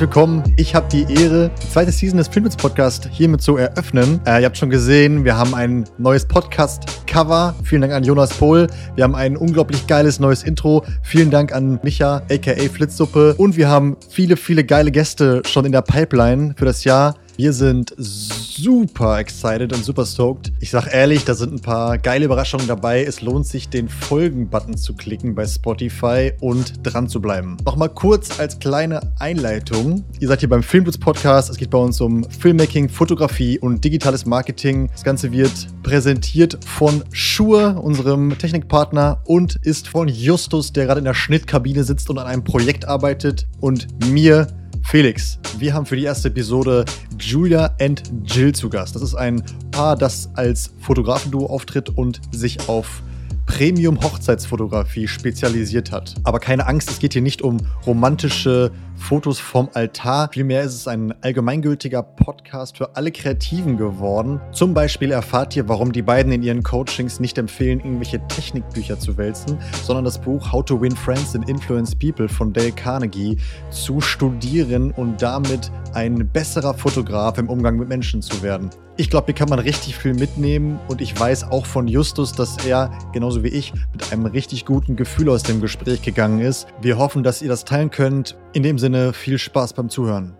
herzlich willkommen. Ich habe die Ehre, die zweite Season des Filmwitz Podcast hiermit zu eröffnen. Äh, ihr habt schon gesehen, wir haben ein neues Podcast-Cover. Vielen Dank an Jonas Pohl. Wir haben ein unglaublich geiles neues Intro. Vielen Dank an Micha, aka Flitzsuppe. Und wir haben viele, viele geile Gäste schon in der Pipeline für das Jahr. Wir sind super excited und super stoked. Ich sag ehrlich, da sind ein paar geile Überraschungen dabei. Es lohnt sich, den Folgen-Button zu klicken bei Spotify und dran zu bleiben. Nochmal kurz als kleine Einleitung. Ihr seid hier beim Filmblitz Podcast. Es geht bei uns um Filmmaking, Fotografie und digitales Marketing. Das Ganze wird präsentiert von Schur, unserem Technikpartner, und ist von Justus, der gerade in der Schnittkabine sitzt und an einem Projekt arbeitet, und mir, Felix, wir haben für die erste Episode Julia and Jill zu Gast. Das ist ein Paar, das als Fotografenduo auftritt und sich auf Premium-Hochzeitsfotografie spezialisiert hat. Aber keine Angst, es geht hier nicht um romantische Fotos vom Altar. Vielmehr ist es ein allgemeingültiger Podcast für alle Kreativen geworden. Zum Beispiel erfahrt ihr, warum die beiden in ihren Coachings nicht empfehlen, irgendwelche Technikbücher zu wälzen, sondern das Buch How to Win Friends and Influence People von Dale Carnegie zu studieren und damit ein besserer Fotograf im Umgang mit Menschen zu werden. Ich glaube, hier kann man richtig viel mitnehmen und ich weiß auch von Justus, dass er, genauso wie ich, mit einem richtig guten Gefühl aus dem Gespräch gegangen ist. Wir hoffen, dass ihr das teilen könnt. In dem Sinne, viel Spaß beim Zuhören.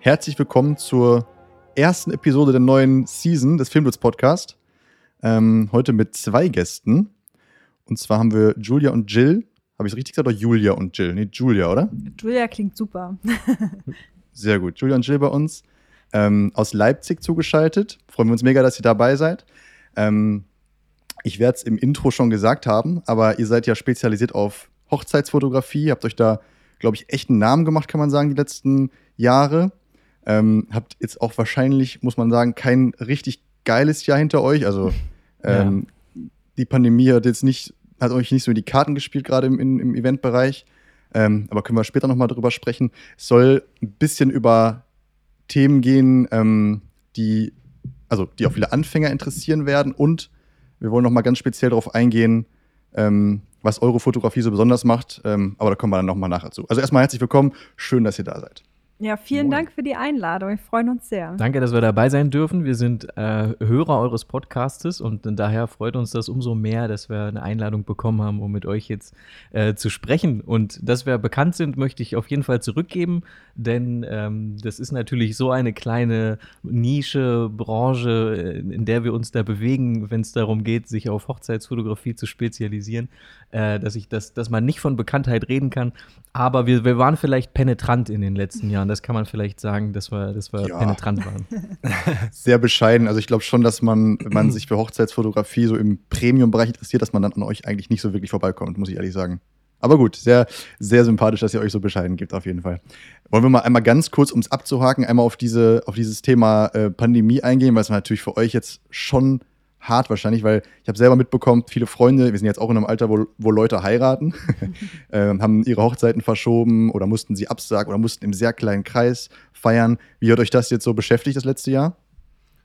Herzlich willkommen zur ersten Episode der neuen Season des Filmblitz Podcast. Ähm, heute mit zwei Gästen. Und zwar haben wir Julia und Jill. Habe ich es richtig gesagt oder Julia und Jill? Nee, Julia, oder? Julia klingt super. Sehr gut. Julia und Jill bei uns ähm, aus Leipzig zugeschaltet. Freuen wir uns mega, dass ihr dabei seid. Ähm, ich werde es im Intro schon gesagt haben, aber ihr seid ja spezialisiert auf Hochzeitsfotografie, habt euch da, glaube ich, echt einen Namen gemacht, kann man sagen, die letzten Jahre. Ähm, habt jetzt auch wahrscheinlich, muss man sagen, kein richtig geiles Jahr hinter euch. Also ähm, ja. die Pandemie hat jetzt nicht, hat euch nicht so die Karten gespielt, gerade im, im Eventbereich. Ähm, aber können wir später nochmal drüber sprechen. Es soll ein bisschen über Themen gehen, ähm, die, also die auch viele Anfänger interessieren werden. Und wir wollen noch mal ganz speziell darauf eingehen, ähm, was eure Fotografie so besonders macht. Ähm, aber da kommen wir dann noch mal nachher zu. Also erstmal herzlich willkommen. Schön, dass ihr da seid. Ja, vielen Moin. Dank für die Einladung. Wir freuen uns sehr. Danke, dass wir dabei sein dürfen. Wir sind äh, Hörer eures Podcastes und daher freut uns das umso mehr, dass wir eine Einladung bekommen haben, um mit euch jetzt äh, zu sprechen. Und dass wir bekannt sind, möchte ich auf jeden Fall zurückgeben, denn ähm, das ist natürlich so eine kleine Nische, Branche, äh, in der wir uns da bewegen, wenn es darum geht, sich auf Hochzeitsfotografie zu spezialisieren, äh, dass ich das, dass man nicht von Bekanntheit reden kann. Aber wir, wir waren vielleicht penetrant in den letzten Jahren. Das kann man vielleicht sagen, dass wir, dass wir ja. penetrant waren. Sehr bescheiden. Also ich glaube schon, dass man, wenn man sich für Hochzeitsfotografie so im Premium-Bereich interessiert, dass man dann an euch eigentlich nicht so wirklich vorbeikommt, muss ich ehrlich sagen. Aber gut, sehr, sehr sympathisch, dass ihr euch so bescheiden gibt, auf jeden Fall. Wollen wir mal einmal ganz kurz, um es abzuhaken, einmal auf, diese, auf dieses Thema äh, Pandemie eingehen, weil es natürlich für euch jetzt schon hart wahrscheinlich, weil ich habe selber mitbekommen, viele Freunde, wir sind jetzt auch in einem Alter, wo, wo Leute heiraten, äh, haben ihre Hochzeiten verschoben oder mussten sie absagen oder mussten im sehr kleinen Kreis feiern. Wie hat euch das jetzt so beschäftigt das letzte Jahr?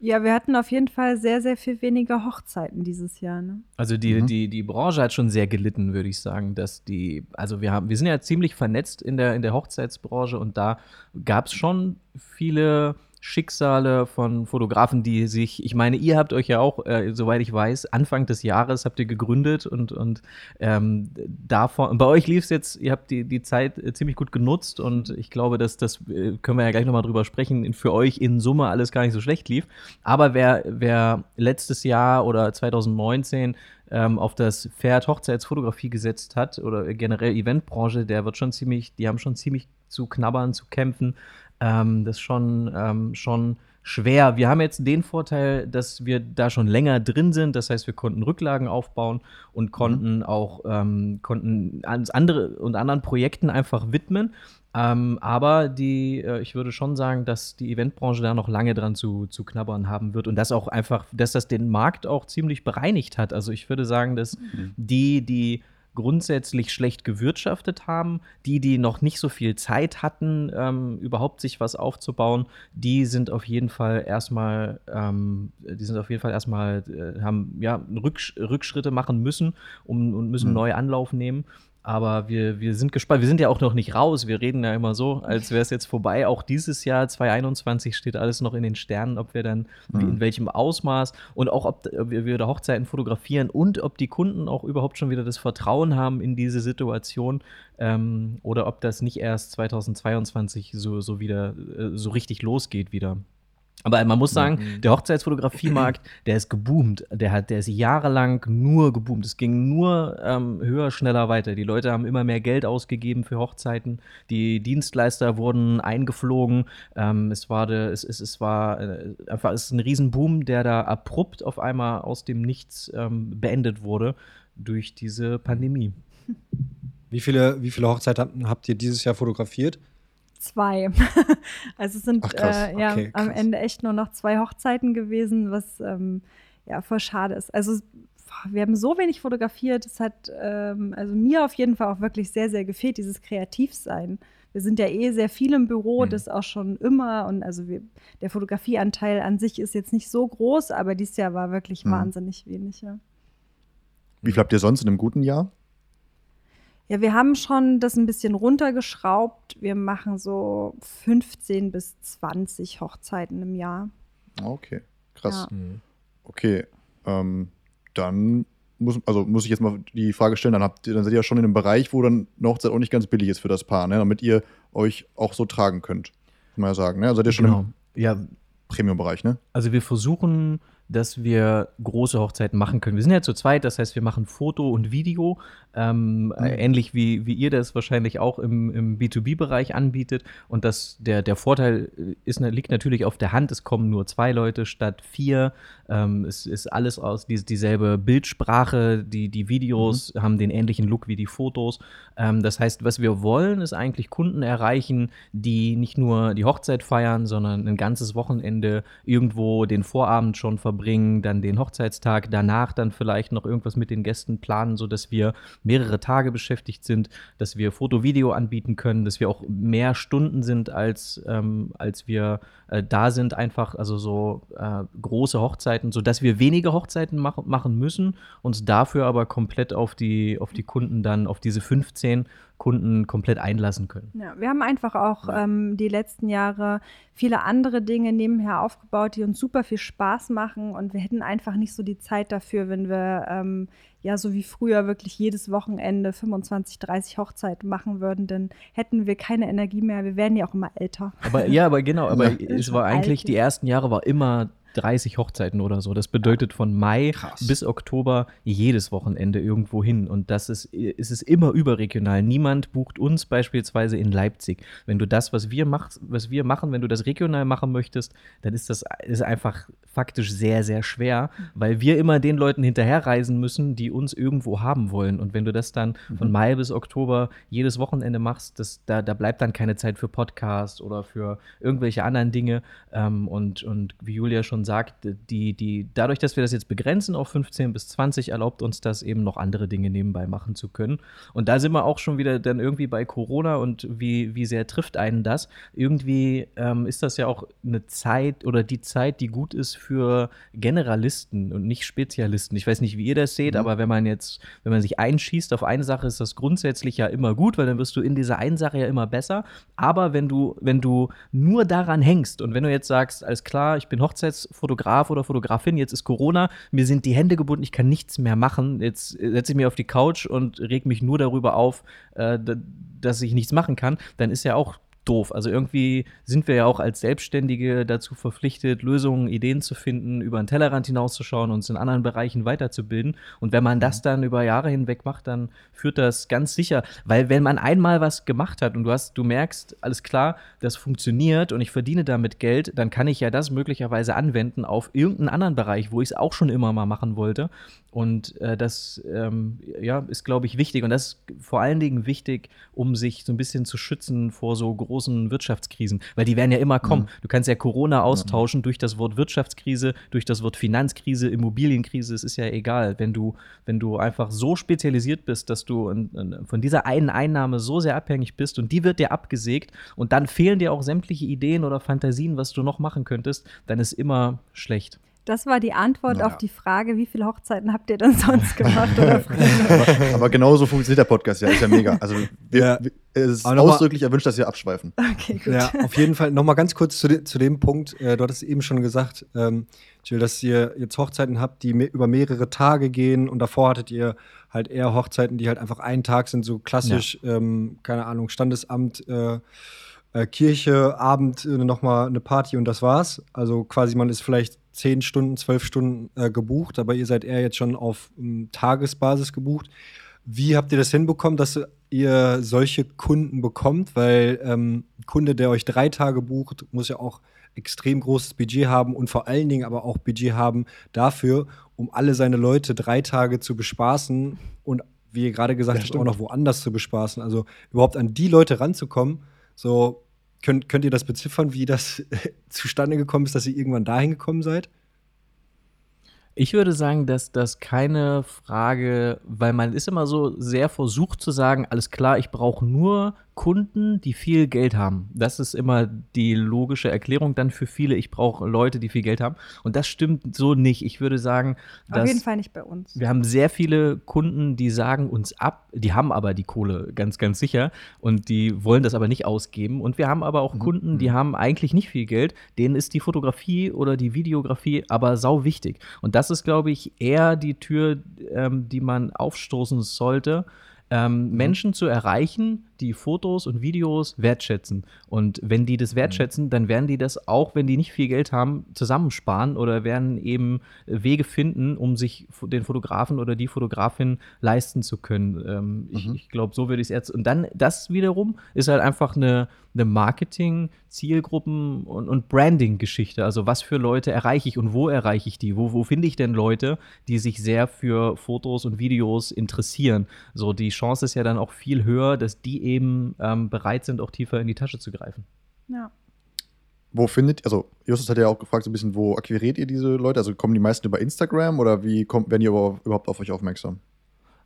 Ja, wir hatten auf jeden Fall sehr, sehr viel weniger Hochzeiten dieses Jahr. Ne? Also die, mhm. die, die Branche hat schon sehr gelitten, würde ich sagen, dass die, also wir haben, wir sind ja ziemlich vernetzt in der, in der Hochzeitsbranche und da gab es schon viele Schicksale von Fotografen, die sich, ich meine, ihr habt euch ja auch, äh, soweit ich weiß, Anfang des Jahres habt ihr gegründet und, und ähm, davon, bei euch lief es jetzt, ihr habt die, die Zeit äh, ziemlich gut genutzt und ich glaube, dass das äh, können wir ja gleich nochmal drüber sprechen, für euch in Summe alles gar nicht so schlecht lief. Aber wer, wer letztes Jahr oder 2019 ähm, auf das Pferd Hochzeitsfotografie gesetzt hat oder generell Eventbranche, der wird schon ziemlich, die haben schon ziemlich zu knabbern, zu kämpfen. Ähm, das ist schon, ähm, schon schwer. Wir haben jetzt den Vorteil, dass wir da schon länger drin sind. Das heißt, wir konnten Rücklagen aufbauen und mhm. konnten mhm. auch ähm, konnten andere und anderen Projekten einfach widmen. Ähm, aber die, äh, ich würde schon sagen, dass die Eventbranche da noch lange dran zu, zu knabbern haben wird und das auch einfach, dass das den Markt auch ziemlich bereinigt hat. Also ich würde sagen, dass mhm. die, die grundsätzlich schlecht gewirtschaftet haben. Die, die noch nicht so viel Zeit hatten, ähm, überhaupt sich was aufzubauen, die sind auf jeden Fall erstmal, ähm, die sind auf jeden Fall erstmal, äh, haben ja Rücksch Rückschritte machen müssen um, und müssen mhm. neu Anlauf nehmen. Aber wir, wir sind gespannt. Wir sind ja auch noch nicht raus. Wir reden ja immer so, als wäre es jetzt vorbei. Auch dieses Jahr 2021 steht alles noch in den Sternen, ob wir dann mhm. in welchem Ausmaß und auch ob, ob wir wieder Hochzeiten fotografieren und ob die Kunden auch überhaupt schon wieder das Vertrauen haben in diese Situation ähm, oder ob das nicht erst 2022 so, so wieder äh, so richtig losgeht wieder. Aber man muss sagen, mhm. der Hochzeitsfotografiemarkt, der ist geboomt. Der, hat, der ist jahrelang nur geboomt. Es ging nur ähm, höher, schneller weiter. Die Leute haben immer mehr Geld ausgegeben für Hochzeiten. Die Dienstleister wurden eingeflogen. Ähm, es war, de, es, es, es war äh, einfach es ist ein Riesenboom, der da abrupt auf einmal aus dem Nichts ähm, beendet wurde durch diese Pandemie. Wie viele, wie viele Hochzeiten habt ihr dieses Jahr fotografiert? Zwei. also es sind Ach, äh, ja okay, am Ende echt nur noch zwei Hochzeiten gewesen, was ähm, ja voll schade ist. Also wir haben so wenig fotografiert. Es hat ähm, also mir auf jeden Fall auch wirklich sehr, sehr gefehlt, dieses Kreativsein. Wir sind ja eh sehr viel im Büro, mhm. das auch schon immer. Und also wir, der Fotografieanteil an sich ist jetzt nicht so groß, aber dieses Jahr war wirklich mhm. wahnsinnig wenig. Ja. Wie viel habt ihr sonst in einem guten Jahr? Ja, wir haben schon das ein bisschen runtergeschraubt. Wir machen so 15 bis 20 Hochzeiten im Jahr. Okay, krass. Ja. Mhm. Okay, ähm, dann muss, also muss ich jetzt mal die Frage stellen, dann, habt ihr, dann seid ihr ja schon in einem Bereich, wo dann eine Hochzeit auch nicht ganz billig ist für das Paar, ne? damit ihr euch auch so tragen könnt. Kann man ja sagen. Ne? Also seid ihr schon genau. im ja. Premium-Bereich, ne? Also wir versuchen dass wir große Hochzeiten machen können. Wir sind ja zu zweit, das heißt, wir machen Foto und Video, ähm, mhm. ähnlich wie, wie ihr das wahrscheinlich auch im, im B2B-Bereich anbietet. Und das, der, der Vorteil ist, liegt natürlich auf der Hand, es kommen nur zwei Leute statt vier. Ähm, es ist alles aus die, dieselbe Bildsprache, die, die Videos mhm. haben den ähnlichen Look wie die Fotos. Ähm, das heißt, was wir wollen, ist eigentlich Kunden erreichen, die nicht nur die Hochzeit feiern, sondern ein ganzes Wochenende irgendwo den Vorabend schon verbringen verbringen, dann den Hochzeitstag, danach dann vielleicht noch irgendwas mit den Gästen planen, sodass wir mehrere Tage beschäftigt sind, dass wir Foto-Video anbieten können, dass wir auch mehr Stunden sind, als, ähm, als wir äh, da sind, einfach, also so äh, große Hochzeiten, sodass wir weniger Hochzeiten mach machen müssen, uns dafür aber komplett auf die, auf die Kunden dann, auf diese 15 Kunden komplett einlassen können. Ja, wir haben einfach auch ähm, die letzten Jahre viele andere Dinge nebenher aufgebaut, die uns super viel Spaß machen und wir hätten einfach nicht so die Zeit dafür, wenn wir ähm, ja so wie früher wirklich jedes Wochenende 25, 30 Hochzeiten machen würden, dann hätten wir keine Energie mehr. Wir werden ja auch immer älter. Aber ja, aber genau, aber es war eigentlich, die ersten Jahre war immer 30 Hochzeiten oder so. Das bedeutet von Mai Krass. bis Oktober jedes Wochenende irgendwo hin. Und das ist, ist es immer überregional. Niemand bucht uns beispielsweise in Leipzig. Wenn du das, was wir, mach, was wir machen, wenn du das regional machen möchtest, dann ist das ist einfach faktisch sehr, sehr schwer, weil wir immer den Leuten hinterherreisen müssen, die uns irgendwo haben wollen. Und wenn du das dann mhm. von Mai bis Oktober jedes Wochenende machst, das, da, da bleibt dann keine Zeit für Podcast oder für irgendwelche anderen Dinge. Ähm, und, und wie Julia schon sagt, die, die, dadurch, dass wir das jetzt begrenzen auf 15 bis 20, erlaubt uns das eben noch andere Dinge nebenbei machen zu können. Und da sind wir auch schon wieder dann irgendwie bei Corona und wie, wie sehr trifft einen das? Irgendwie ähm, ist das ja auch eine Zeit oder die Zeit, die gut ist für Generalisten und nicht Spezialisten. Ich weiß nicht, wie ihr das seht, mhm. aber wenn man jetzt, wenn man sich einschießt auf eine Sache, ist das grundsätzlich ja immer gut, weil dann wirst du in dieser einen Sache ja immer besser. Aber wenn du, wenn du nur daran hängst und wenn du jetzt sagst, alles klar, ich bin Hochzeitsfotograf oder Fotografin, jetzt ist Corona, mir sind die Hände gebunden, ich kann nichts mehr machen, jetzt setze ich mich auf die Couch und reg mich nur darüber auf, äh, dass ich nichts machen kann, dann ist ja auch doof. Also irgendwie sind wir ja auch als Selbstständige dazu verpflichtet, Lösungen, Ideen zu finden, über den Tellerrand hinauszuschauen, uns in anderen Bereichen weiterzubilden. Und wenn man das mhm. dann über Jahre hinweg macht, dann führt das ganz sicher, weil wenn man einmal was gemacht hat und du hast, du merkst, alles klar, das funktioniert und ich verdiene damit Geld, dann kann ich ja das möglicherweise anwenden auf irgendeinen anderen Bereich, wo ich es auch schon immer mal machen wollte. Und äh, das ähm, ja, ist, glaube ich, wichtig. Und das ist vor allen Dingen wichtig, um sich so ein bisschen zu schützen vor so großen Wirtschaftskrisen. Weil die werden ja immer kommen. Mhm. Du kannst ja Corona austauschen mhm. durch das Wort Wirtschaftskrise, durch das Wort Finanzkrise, Immobilienkrise. Es ist ja egal. Wenn du, wenn du einfach so spezialisiert bist, dass du in, in, von dieser einen Einnahme so sehr abhängig bist und die wird dir abgesägt und dann fehlen dir auch sämtliche Ideen oder Fantasien, was du noch machen könntest, dann ist immer schlecht. Das war die Antwort naja. auf die Frage, wie viele Hochzeiten habt ihr denn sonst gemacht? aber, aber genauso funktioniert der Podcast ja, ist ja mega. Also wir, ja. es ist ausdrücklich erwünscht, dass wir abschweifen. Okay, gut. Ja, auf jeden Fall nochmal ganz kurz zu, de, zu dem Punkt. Äh, du hattest eben schon gesagt, ähm, Jill, dass ihr jetzt Hochzeiten habt, die me über mehrere Tage gehen und davor hattet ihr halt eher Hochzeiten, die halt einfach einen Tag sind, so klassisch, ja. ähm, keine Ahnung, Standesamt, äh, äh, Kirche, Abend äh, nochmal eine Party und das war's. Also quasi man ist vielleicht zehn Stunden, zwölf Stunden äh, gebucht, aber ihr seid eher jetzt schon auf um, Tagesbasis gebucht. Wie habt ihr das hinbekommen, dass ihr solche Kunden bekommt? Weil ähm, ein Kunde, der euch drei Tage bucht, muss ja auch extrem großes Budget haben und vor allen Dingen aber auch Budget haben dafür, um alle seine Leute drei Tage zu bespaßen und wie ihr gerade gesagt ja, habt, auch noch woanders zu bespaßen. Also überhaupt an die Leute ranzukommen, so, könnt, könnt ihr das beziffern, wie das zustande gekommen ist, dass ihr irgendwann dahin gekommen seid? Ich würde sagen, dass das keine Frage, weil man ist immer so sehr versucht zu sagen, alles klar, ich brauche nur Kunden, die viel Geld haben. Das ist immer die logische Erklärung dann für viele. Ich brauche Leute, die viel Geld haben. Und das stimmt so nicht. Ich würde sagen, auf jeden Fall nicht bei uns. Wir haben sehr viele Kunden, die sagen uns ab, die haben aber die Kohle ganz, ganz sicher und die wollen das aber nicht ausgeben. Und wir haben aber auch mhm. Kunden, die mhm. haben eigentlich nicht viel Geld. Denen ist die Fotografie oder die Videografie aber sau wichtig. Und das ist, glaube ich, eher die Tür, ähm, die man aufstoßen sollte. Ähm, mhm. Menschen zu erreichen, die Fotos und Videos wertschätzen. Und wenn die das wertschätzen, dann werden die das auch, wenn die nicht viel Geld haben, zusammensparen oder werden eben Wege finden, um sich den Fotografen oder die Fotografin leisten zu können. Ähm, mhm. Ich, ich glaube, so würde ich es jetzt. Und dann, das wiederum ist halt einfach eine, eine Marketing-, Zielgruppen- und, und Branding-Geschichte. Also, was für Leute erreiche ich und wo erreiche ich die? Wo, wo finde ich denn Leute, die sich sehr für Fotos und Videos interessieren? So, die Chance ist ja dann auch viel höher, dass die eben ähm, bereit sind, auch tiefer in die Tasche zu greifen. Ja. Wo findet, also Justus hat ja auch gefragt, so ein bisschen, wo akquiriert ihr diese Leute? Also kommen die meisten über Instagram oder wie kommt, werden die überhaupt auf euch aufmerksam?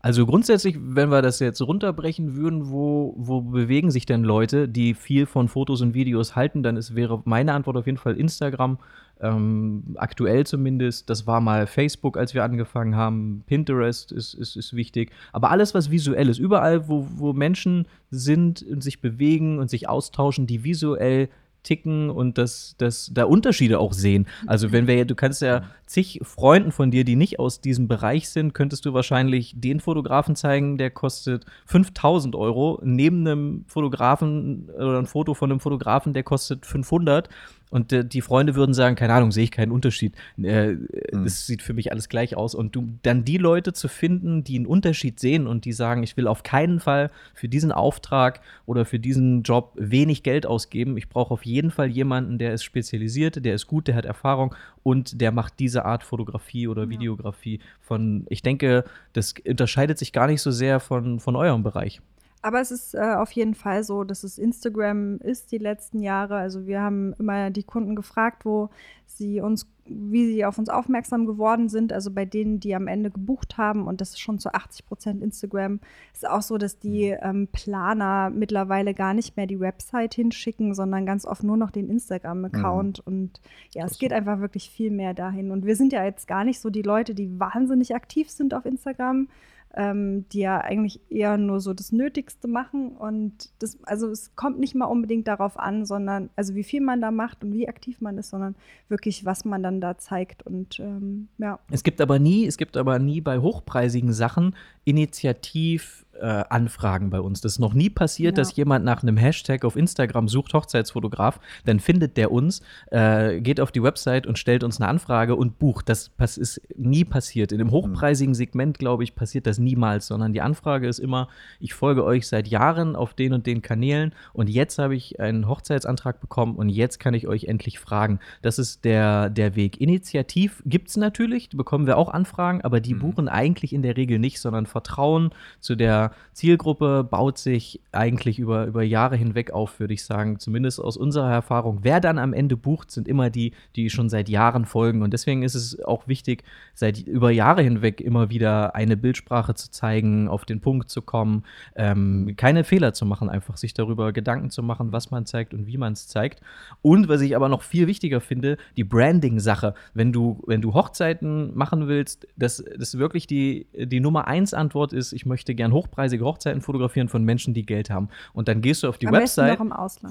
Also grundsätzlich, wenn wir das jetzt runterbrechen würden, wo, wo bewegen sich denn Leute, die viel von Fotos und Videos halten, dann ist, wäre meine Antwort auf jeden Fall Instagram. Ähm, aktuell zumindest, das war mal Facebook, als wir angefangen haben. Pinterest ist, ist, ist wichtig. Aber alles, was visuell ist, überall, wo, wo Menschen sind und sich bewegen und sich austauschen, die visuell ticken und dass das, da Unterschiede auch sehen. Also wenn wir, du kannst ja zig Freunden von dir, die nicht aus diesem Bereich sind, könntest du wahrscheinlich den Fotografen zeigen, der kostet 5000 Euro, neben einem Fotografen oder ein Foto von einem Fotografen, der kostet 500 und äh, die Freunde würden sagen, keine Ahnung, sehe ich keinen Unterschied. Äh, mhm. Das sieht für mich alles gleich aus. Und du dann die Leute zu finden, die einen Unterschied sehen und die sagen, ich will auf keinen Fall für diesen Auftrag oder für diesen Job wenig Geld ausgeben. Ich brauche auf jeden Fall jemanden, der ist spezialisiert, der ist gut, der hat Erfahrung und der macht diese Art Fotografie oder Videografie von, ich denke, das unterscheidet sich gar nicht so sehr von, von eurem Bereich. Aber es ist äh, auf jeden Fall so, dass es Instagram ist die letzten Jahre. Also wir haben immer die Kunden gefragt, wo sie uns, wie sie auf uns aufmerksam geworden sind. Also bei denen, die am Ende gebucht haben und das ist schon zu 80 Prozent Instagram. Es ist auch so, dass die mhm. ähm, Planer mittlerweile gar nicht mehr die Website hinschicken, sondern ganz oft nur noch den Instagram-Account. Mhm. Und ja, es geht einfach wirklich viel mehr dahin. Und wir sind ja jetzt gar nicht so die Leute, die wahnsinnig aktiv sind auf Instagram ähm, die ja eigentlich eher nur so das Nötigste machen. Und das, also es kommt nicht mal unbedingt darauf an, sondern, also wie viel man da macht und wie aktiv man ist, sondern wirklich, was man dann da zeigt. Und ähm, ja. Es gibt aber nie, es gibt aber nie bei hochpreisigen Sachen initiativ äh, Anfragen bei uns. Das ist noch nie passiert, ja. dass jemand nach einem Hashtag auf Instagram sucht, Hochzeitsfotograf, dann findet der uns, äh, geht auf die Website und stellt uns eine Anfrage und bucht. Das ist nie passiert. In dem hochpreisigen Segment, glaube ich, passiert das niemals, sondern die Anfrage ist immer, ich folge euch seit Jahren auf den und den Kanälen und jetzt habe ich einen Hochzeitsantrag bekommen und jetzt kann ich euch endlich fragen. Das ist der, der Weg. Initiativ gibt es natürlich, bekommen wir auch Anfragen, aber die mhm. buchen eigentlich in der Regel nicht, sondern vertrauen zu der Zielgruppe baut sich eigentlich über, über Jahre hinweg auf, würde ich sagen. Zumindest aus unserer Erfahrung. Wer dann am Ende bucht, sind immer die, die schon seit Jahren folgen. Und deswegen ist es auch wichtig, seit über Jahre hinweg immer wieder eine Bildsprache zu zeigen, auf den Punkt zu kommen, ähm, keine Fehler zu machen, einfach sich darüber Gedanken zu machen, was man zeigt und wie man es zeigt. Und was ich aber noch viel wichtiger finde, die Branding-Sache. Wenn du, wenn du Hochzeiten machen willst, dass das wirklich die, die Nummer eins Antwort ist, ich möchte gern hochpreisige Hochzeiten fotografieren von Menschen, die Geld haben. Und dann gehst du auf die Am Website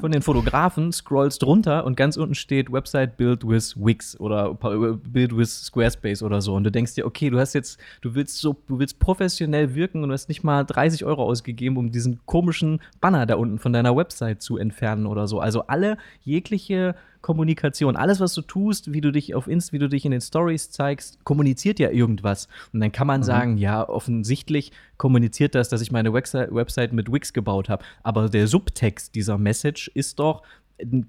von den Fotografen, scrollst runter und ganz unten steht Website Build with Wix oder Build with Squarespace oder so. Und du denkst dir, okay, du hast jetzt, du willst so, du willst professionell wirken und du hast nicht mal 30 Euro ausgegeben, um diesen komischen Banner da unten von deiner Website zu entfernen oder so. Also alle jegliche Kommunikation, alles, was du tust, wie du dich auf Inst, wie du dich in den Stories zeigst, kommuniziert ja irgendwas. Und dann kann man mhm. sagen, ja, offensichtlich kommuniziert das, dass ich meine Website mit Wix gebaut habe. Aber der Subtext dieser Message ist doch,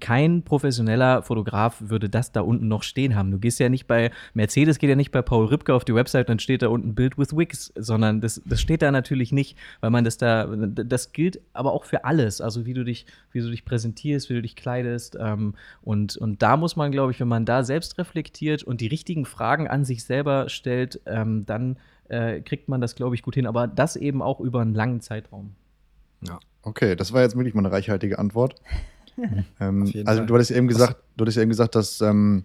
kein professioneller Fotograf würde das da unten noch stehen haben. Du gehst ja nicht bei Mercedes, geht ja nicht bei Paul Ripke auf die Website und steht da unten Build with Wix, sondern das, das steht da natürlich nicht, weil man das da, das gilt aber auch für alles. Also wie du dich, wie du dich präsentierst, wie du dich kleidest. Ähm, und, und da muss man, glaube ich, wenn man da selbst reflektiert und die richtigen Fragen an sich selber stellt, ähm, dann äh, kriegt man das, glaube ich, gut hin. Aber das eben auch über einen langen Zeitraum. Ja. Okay, das war jetzt wirklich mal eine reichhaltige Antwort. ähm, also Fall. du hattest eben gesagt, du hattest eben gesagt, dass, ähm,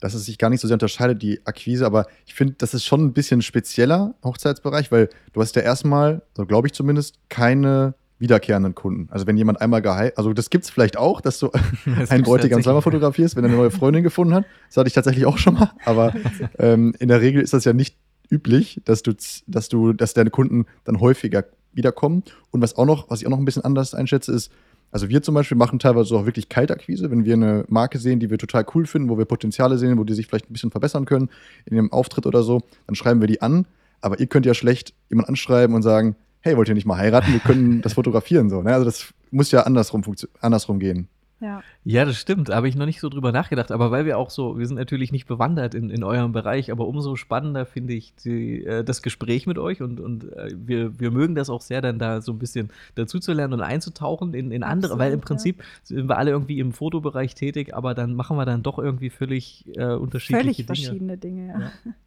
dass es sich gar nicht so sehr unterscheidet, die Akquise, aber ich finde, das ist schon ein bisschen spezieller Hochzeitsbereich, weil du hast ja erstmal, so glaube ich zumindest, keine wiederkehrenden Kunden. Also wenn jemand einmal geheiratet, also das gibt es vielleicht auch, dass du das einen Bräutigam zweimal fotografierst, wenn er eine neue Freundin gefunden hat. Das hatte ich tatsächlich auch schon mal, aber ähm, in der Regel ist das ja nicht üblich, dass du, dass du, dass deine Kunden dann häufiger wiederkommen. Und was auch noch, was ich auch noch ein bisschen anders einschätze, ist, also wir zum Beispiel machen teilweise auch wirklich Kaltakquise, wenn wir eine Marke sehen, die wir total cool finden, wo wir Potenziale sehen, wo die sich vielleicht ein bisschen verbessern können in ihrem Auftritt oder so, dann schreiben wir die an. Aber ihr könnt ja schlecht jemanden anschreiben und sagen, hey, wollt ihr nicht mal heiraten? Wir können das fotografieren so. Ne? Also das muss ja andersrum, andersrum gehen. Ja. ja, das stimmt. Habe ich noch nicht so drüber nachgedacht. Aber weil wir auch so, wir sind natürlich nicht bewandert in, in eurem Bereich, aber umso spannender finde ich die, äh, das Gespräch mit euch und, und äh, wir, wir mögen das auch sehr, dann da so ein bisschen dazu zu lernen und einzutauchen in, in andere, Absolut, weil im Prinzip ja. sind wir alle irgendwie im Fotobereich tätig, aber dann machen wir dann doch irgendwie völlig äh, unterschiedliche völlig Dinge. verschiedene Dinge, ja. ja.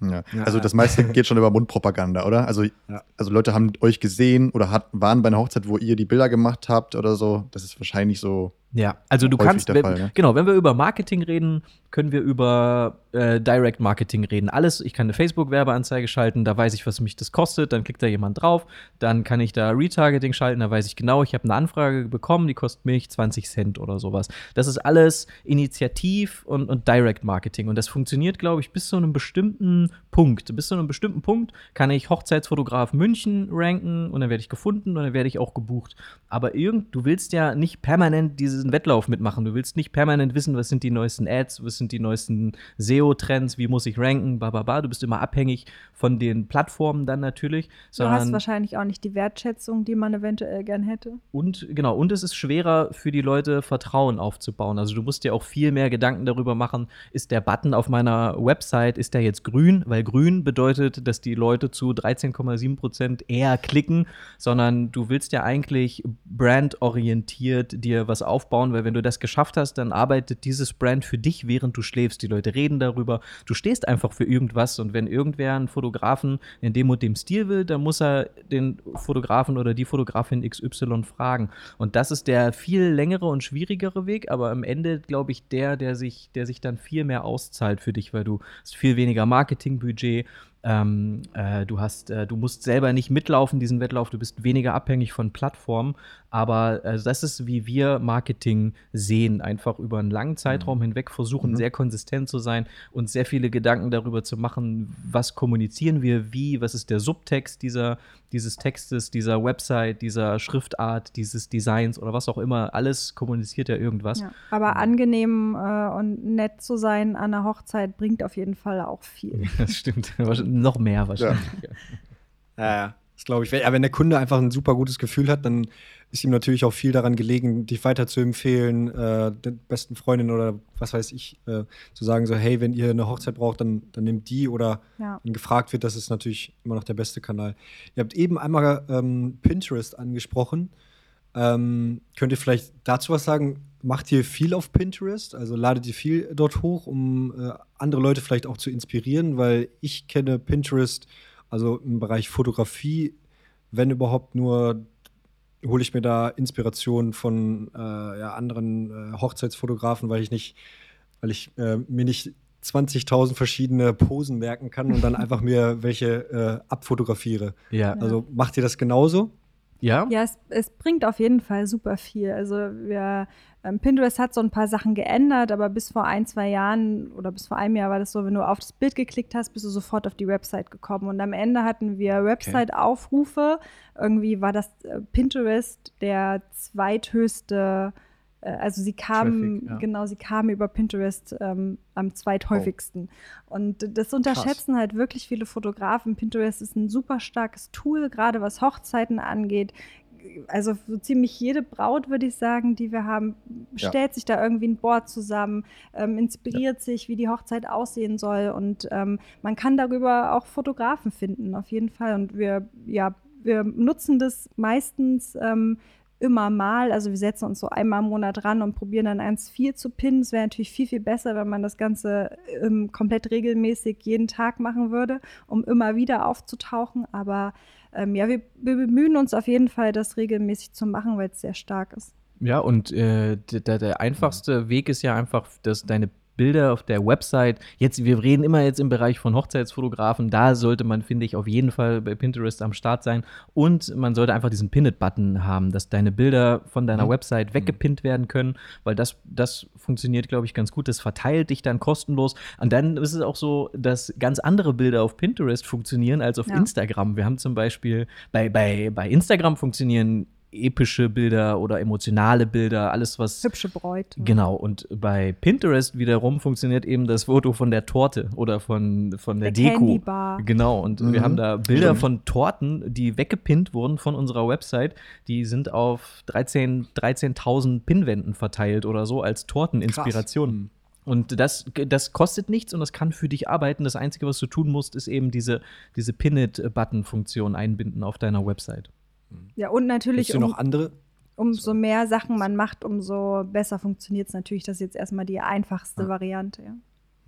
Ja. Also das meiste geht schon über Mundpropaganda, oder? Also, ja. also Leute haben euch gesehen oder hat, waren bei einer Hochzeit, wo ihr die Bilder gemacht habt oder so. Das ist wahrscheinlich so ja, also du kannst, wenn, Fall, ne? genau, wenn wir über Marketing reden, können wir über äh, Direct Marketing reden. Alles, ich kann eine Facebook-Werbeanzeige schalten, da weiß ich, was mich das kostet, dann klickt da jemand drauf, dann kann ich da Retargeting schalten, da weiß ich genau, ich habe eine Anfrage bekommen, die kostet mich 20 Cent oder sowas. Das ist alles Initiativ und, und Direct Marketing und das funktioniert, glaube ich, bis zu einem bestimmten Punkt. Bis zu einem bestimmten Punkt kann ich Hochzeitsfotograf München ranken und dann werde ich gefunden und dann werde ich auch gebucht. Aber irgend, du willst ja nicht permanent diesen Wettlauf mitmachen. Du willst nicht permanent wissen, was sind die neuesten Ads, was sind die neuesten SEO-Trends, wie muss ich ranken, bababa. Du bist immer abhängig von den Plattformen dann natürlich. Du hast wahrscheinlich auch nicht die Wertschätzung, die man eventuell gern hätte. Und genau, und es ist schwerer für die Leute, Vertrauen aufzubauen. Also du musst dir auch viel mehr Gedanken darüber machen, ist der Button auf meiner Website, ist der jetzt grün? Weil grün bedeutet, dass die Leute zu 13,7 Prozent eher klicken, sondern du willst ja eigentlich brandorientiert dir was aufbauen, weil wenn du das geschafft hast, dann arbeitet dieses Brand für dich, während du schläfst. Die Leute reden darüber. Du stehst einfach für irgendwas und wenn irgendwer einen Fotografen in dem und dem Stil will, dann muss er den Fotografen oder die Fotografin XY fragen. Und das ist der viel längere und schwierigere Weg, aber am Ende glaube ich der, der sich, der sich dann viel mehr auszahlt für dich, weil du hast viel weniger Marketingbudget ähm, äh, du hast, äh, du musst selber nicht mitlaufen, diesen Wettlauf, du bist weniger abhängig von Plattformen. Aber äh, das ist, wie wir Marketing sehen, einfach über einen langen Zeitraum mhm. hinweg versuchen, mhm. sehr konsistent zu sein und sehr viele Gedanken darüber zu machen, was kommunizieren wir, wie, was ist der Subtext dieser, dieses Textes, dieser Website, dieser Schriftart, dieses Designs oder was auch immer. Alles kommuniziert ja irgendwas. Ja, aber angenehm äh, und nett zu sein an einer Hochzeit bringt auf jeden Fall auch viel. das stimmt noch mehr wahrscheinlich. Ja, ja, ja das glaube ich. Aber wenn der Kunde einfach ein super gutes Gefühl hat, dann ist ihm natürlich auch viel daran gelegen, dich weiter zu empfehlen, äh, den besten Freundin oder was weiß ich, äh, zu sagen, so, hey, wenn ihr eine Hochzeit braucht, dann, dann nehmt die oder ja. wenn gefragt wird, das ist natürlich immer noch der beste Kanal. Ihr habt eben einmal ähm, Pinterest angesprochen. Ähm, könnt ihr vielleicht dazu was sagen? Macht ihr viel auf Pinterest? Also ladet ihr viel dort hoch, um äh, andere Leute vielleicht auch zu inspirieren? Weil ich kenne Pinterest, also im Bereich Fotografie, wenn überhaupt nur hole ich mir da Inspiration von äh, ja, anderen äh, Hochzeitsfotografen, weil ich nicht, weil ich äh, mir nicht 20.000 verschiedene Posen merken kann und dann einfach mir welche äh, abfotografiere. Ja. Also macht ihr das genauso? Ja? Ja, es, es, bringt auf jeden Fall super viel. Also wir, ähm, Pinterest hat so ein paar Sachen geändert, aber bis vor ein, zwei Jahren oder bis vor einem Jahr war das so, wenn du auf das Bild geklickt hast, bist du sofort auf die Website gekommen. Und am Ende hatten wir Website-Aufrufe. Irgendwie war das äh, Pinterest der zweithöchste also sie kamen, Traffic, ja. genau, sie kamen über Pinterest ähm, am zweithäufigsten. Oh. Und das unterschätzen Krass. halt wirklich viele Fotografen. Pinterest ist ein super starkes Tool, gerade was Hochzeiten angeht. Also so ziemlich jede Braut, würde ich sagen, die wir haben, stellt ja. sich da irgendwie ein Board zusammen, ähm, inspiriert ja. sich, wie die Hochzeit aussehen soll. Und ähm, man kann darüber auch Fotografen finden, auf jeden Fall. Und wir, ja, wir nutzen das meistens ähm, immer mal. Also wir setzen uns so einmal im Monat ran und probieren dann 1,4 zu pinnen. Es wäre natürlich viel, viel besser, wenn man das Ganze ähm, komplett regelmäßig jeden Tag machen würde, um immer wieder aufzutauchen. Aber ähm, ja, wir, wir, bemühen uns auf jeden Fall, das regelmäßig zu machen, weil es sehr stark ist. Ja, und äh, der, der einfachste Weg ist ja einfach, dass deine Bilder auf der Website. Jetzt, wir reden immer jetzt im Bereich von Hochzeitsfotografen. Da sollte man, finde ich, auf jeden Fall bei Pinterest am Start sein. Und man sollte einfach diesen Pin-It-Button haben, dass deine Bilder von deiner mhm. Website weggepinnt werden können, weil das, das funktioniert, glaube ich, ganz gut. Das verteilt dich dann kostenlos. Und dann ist es auch so, dass ganz andere Bilder auf Pinterest funktionieren als auf ja. Instagram. Wir haben zum Beispiel bei, bei, bei Instagram funktionieren epische Bilder oder emotionale Bilder, alles was. Hübsche Bräute. Genau. Und bei Pinterest wiederum funktioniert eben das Foto von der Torte oder von, von der, der Deko. Bar. Genau. Und mhm. wir haben da Bilder Stimmt. von Torten, die weggepinnt wurden von unserer Website. Die sind auf 13.000 13 Pinwänden verteilt oder so als Torteninspiration. Mhm. Und das, das kostet nichts und das kann für dich arbeiten. Das Einzige, was du tun musst, ist eben diese, diese Pin-It-Button-Funktion einbinden auf deiner Website. Ja, und natürlich. Du noch andere? Umso mehr Sachen man macht, umso besser funktioniert es natürlich. Das ist jetzt erstmal die einfachste ja. Variante, ja.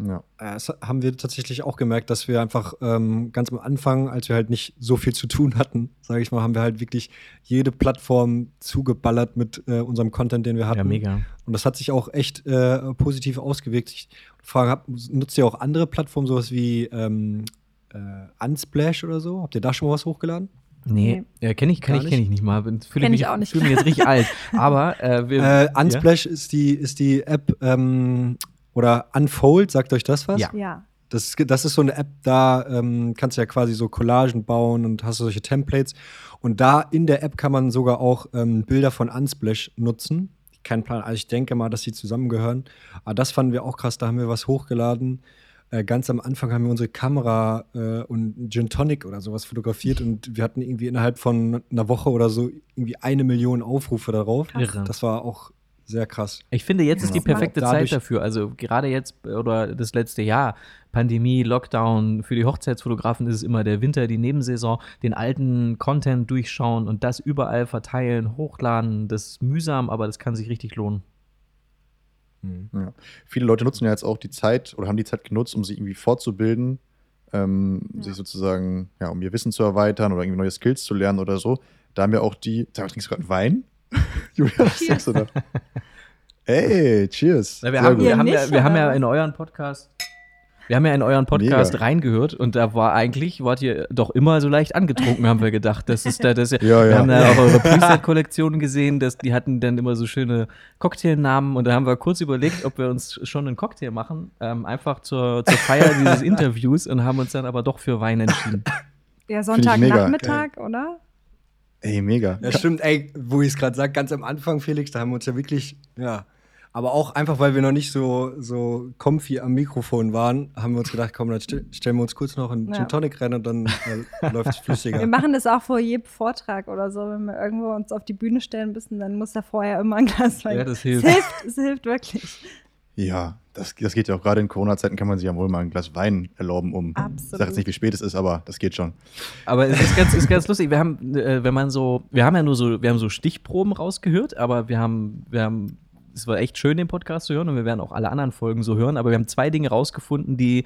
Ja, äh, das haben wir tatsächlich auch gemerkt, dass wir einfach ähm, ganz am Anfang, als wir halt nicht so viel zu tun hatten, sage ich mal, haben wir halt wirklich jede Plattform zugeballert mit äh, unserem Content, den wir hatten. Ja, mega. Und das hat sich auch echt äh, positiv ausgewirkt. Ich frage, hab, nutzt ihr auch andere Plattformen, sowas wie ähm, äh, Unsplash oder so? Habt ihr da schon mal was hochgeladen? Nee, nee. kenne ich, kenn ich, kenn ich nicht mal. Fühle kenn mich, ich auch nicht. Fühle mich jetzt richtig alt. Aber äh, wir, äh, Unsplash ja? ist, die, ist die App ähm, oder Unfold, sagt euch das was? Ja. ja. Das, das ist so eine App, da ähm, kannst du ja quasi so Collagen bauen und hast solche Templates. Und da in der App kann man sogar auch ähm, Bilder von Unsplash nutzen. Kein Plan, also ich denke mal, dass sie zusammengehören. Aber das fanden wir auch krass, da haben wir was hochgeladen äh, ganz am Anfang haben wir unsere Kamera äh, und Gin Tonic oder sowas fotografiert und wir hatten irgendwie innerhalb von einer Woche oder so irgendwie eine Million Aufrufe darauf. Irre. Das war auch sehr krass. Ich finde, jetzt ist die perfekte Zeit dafür. Also gerade jetzt oder das letzte Jahr, Pandemie, Lockdown, für die Hochzeitsfotografen ist es immer der Winter, die Nebensaison, den alten Content durchschauen und das überall verteilen, hochladen. Das ist mühsam, aber das kann sich richtig lohnen. Mhm. Ja. Viele Leute nutzen ja jetzt auch die Zeit oder haben die Zeit genutzt, um sich irgendwie fortzubilden, ähm, ja. sich sozusagen, ja, um ihr Wissen zu erweitern oder irgendwie neue Skills zu lernen oder so. Da haben wir auch die, da trinkst du gerade Wein? Julia, was sagst du da? Ey, cheers. Na, wir, haben, wir, haben ja, wir haben ja in euren Podcast wir haben ja in euren Podcast Mega. reingehört und da war eigentlich, wart ihr doch immer so leicht angetrunken, haben wir gedacht. Das ist da, das, ja, wir ja. haben da auch eure Preset-Kollektion gesehen, dass die hatten dann immer so schöne Cocktailnamen und da haben wir kurz überlegt, ob wir uns schon einen Cocktail machen, ähm, einfach zur, zur Feier dieses Interviews und haben uns dann aber doch für Wein entschieden. Ja, Sonntagnachmittag, oder? Ey, mega. Ja, stimmt, ey, wo ich es gerade sage, ganz am Anfang, Felix, da haben wir uns ja wirklich, ja, Aber auch einfach, weil wir noch nicht so, so comfy am Mikrofon waren, haben wir uns gedacht, komm, dann stellen wir uns kurz noch einen ja. Gin Tonic rein und dann äh, läuft es flüssiger. Wir machen das auch vor jedem Vortrag oder so. Wenn wir irgendwo uns auf die Bühne stellen müssen, dann muss da vorher immer ein Glas Wein. Ja, das hilft. Es hilft, es hilft wirklich. Ja, das, das geht ja auch gerade in Corona-Zeiten, kann man sich ja wohl mal ein Glas Wein erlauben, um. Absolut. Ich sage jetzt nicht, wie spät es ist, aber das geht schon. Aber es ist ganz, ist ganz lustig. Wir haben, äh, wenn man so, wir haben ja nur so, wir haben so Stichproben rausgehört, aber wir haben, wir haben, es war echt schön, den Podcast zu hören und wir werden auch alle anderen Folgen so hören, aber wir haben zwei Dinge rausgefunden, die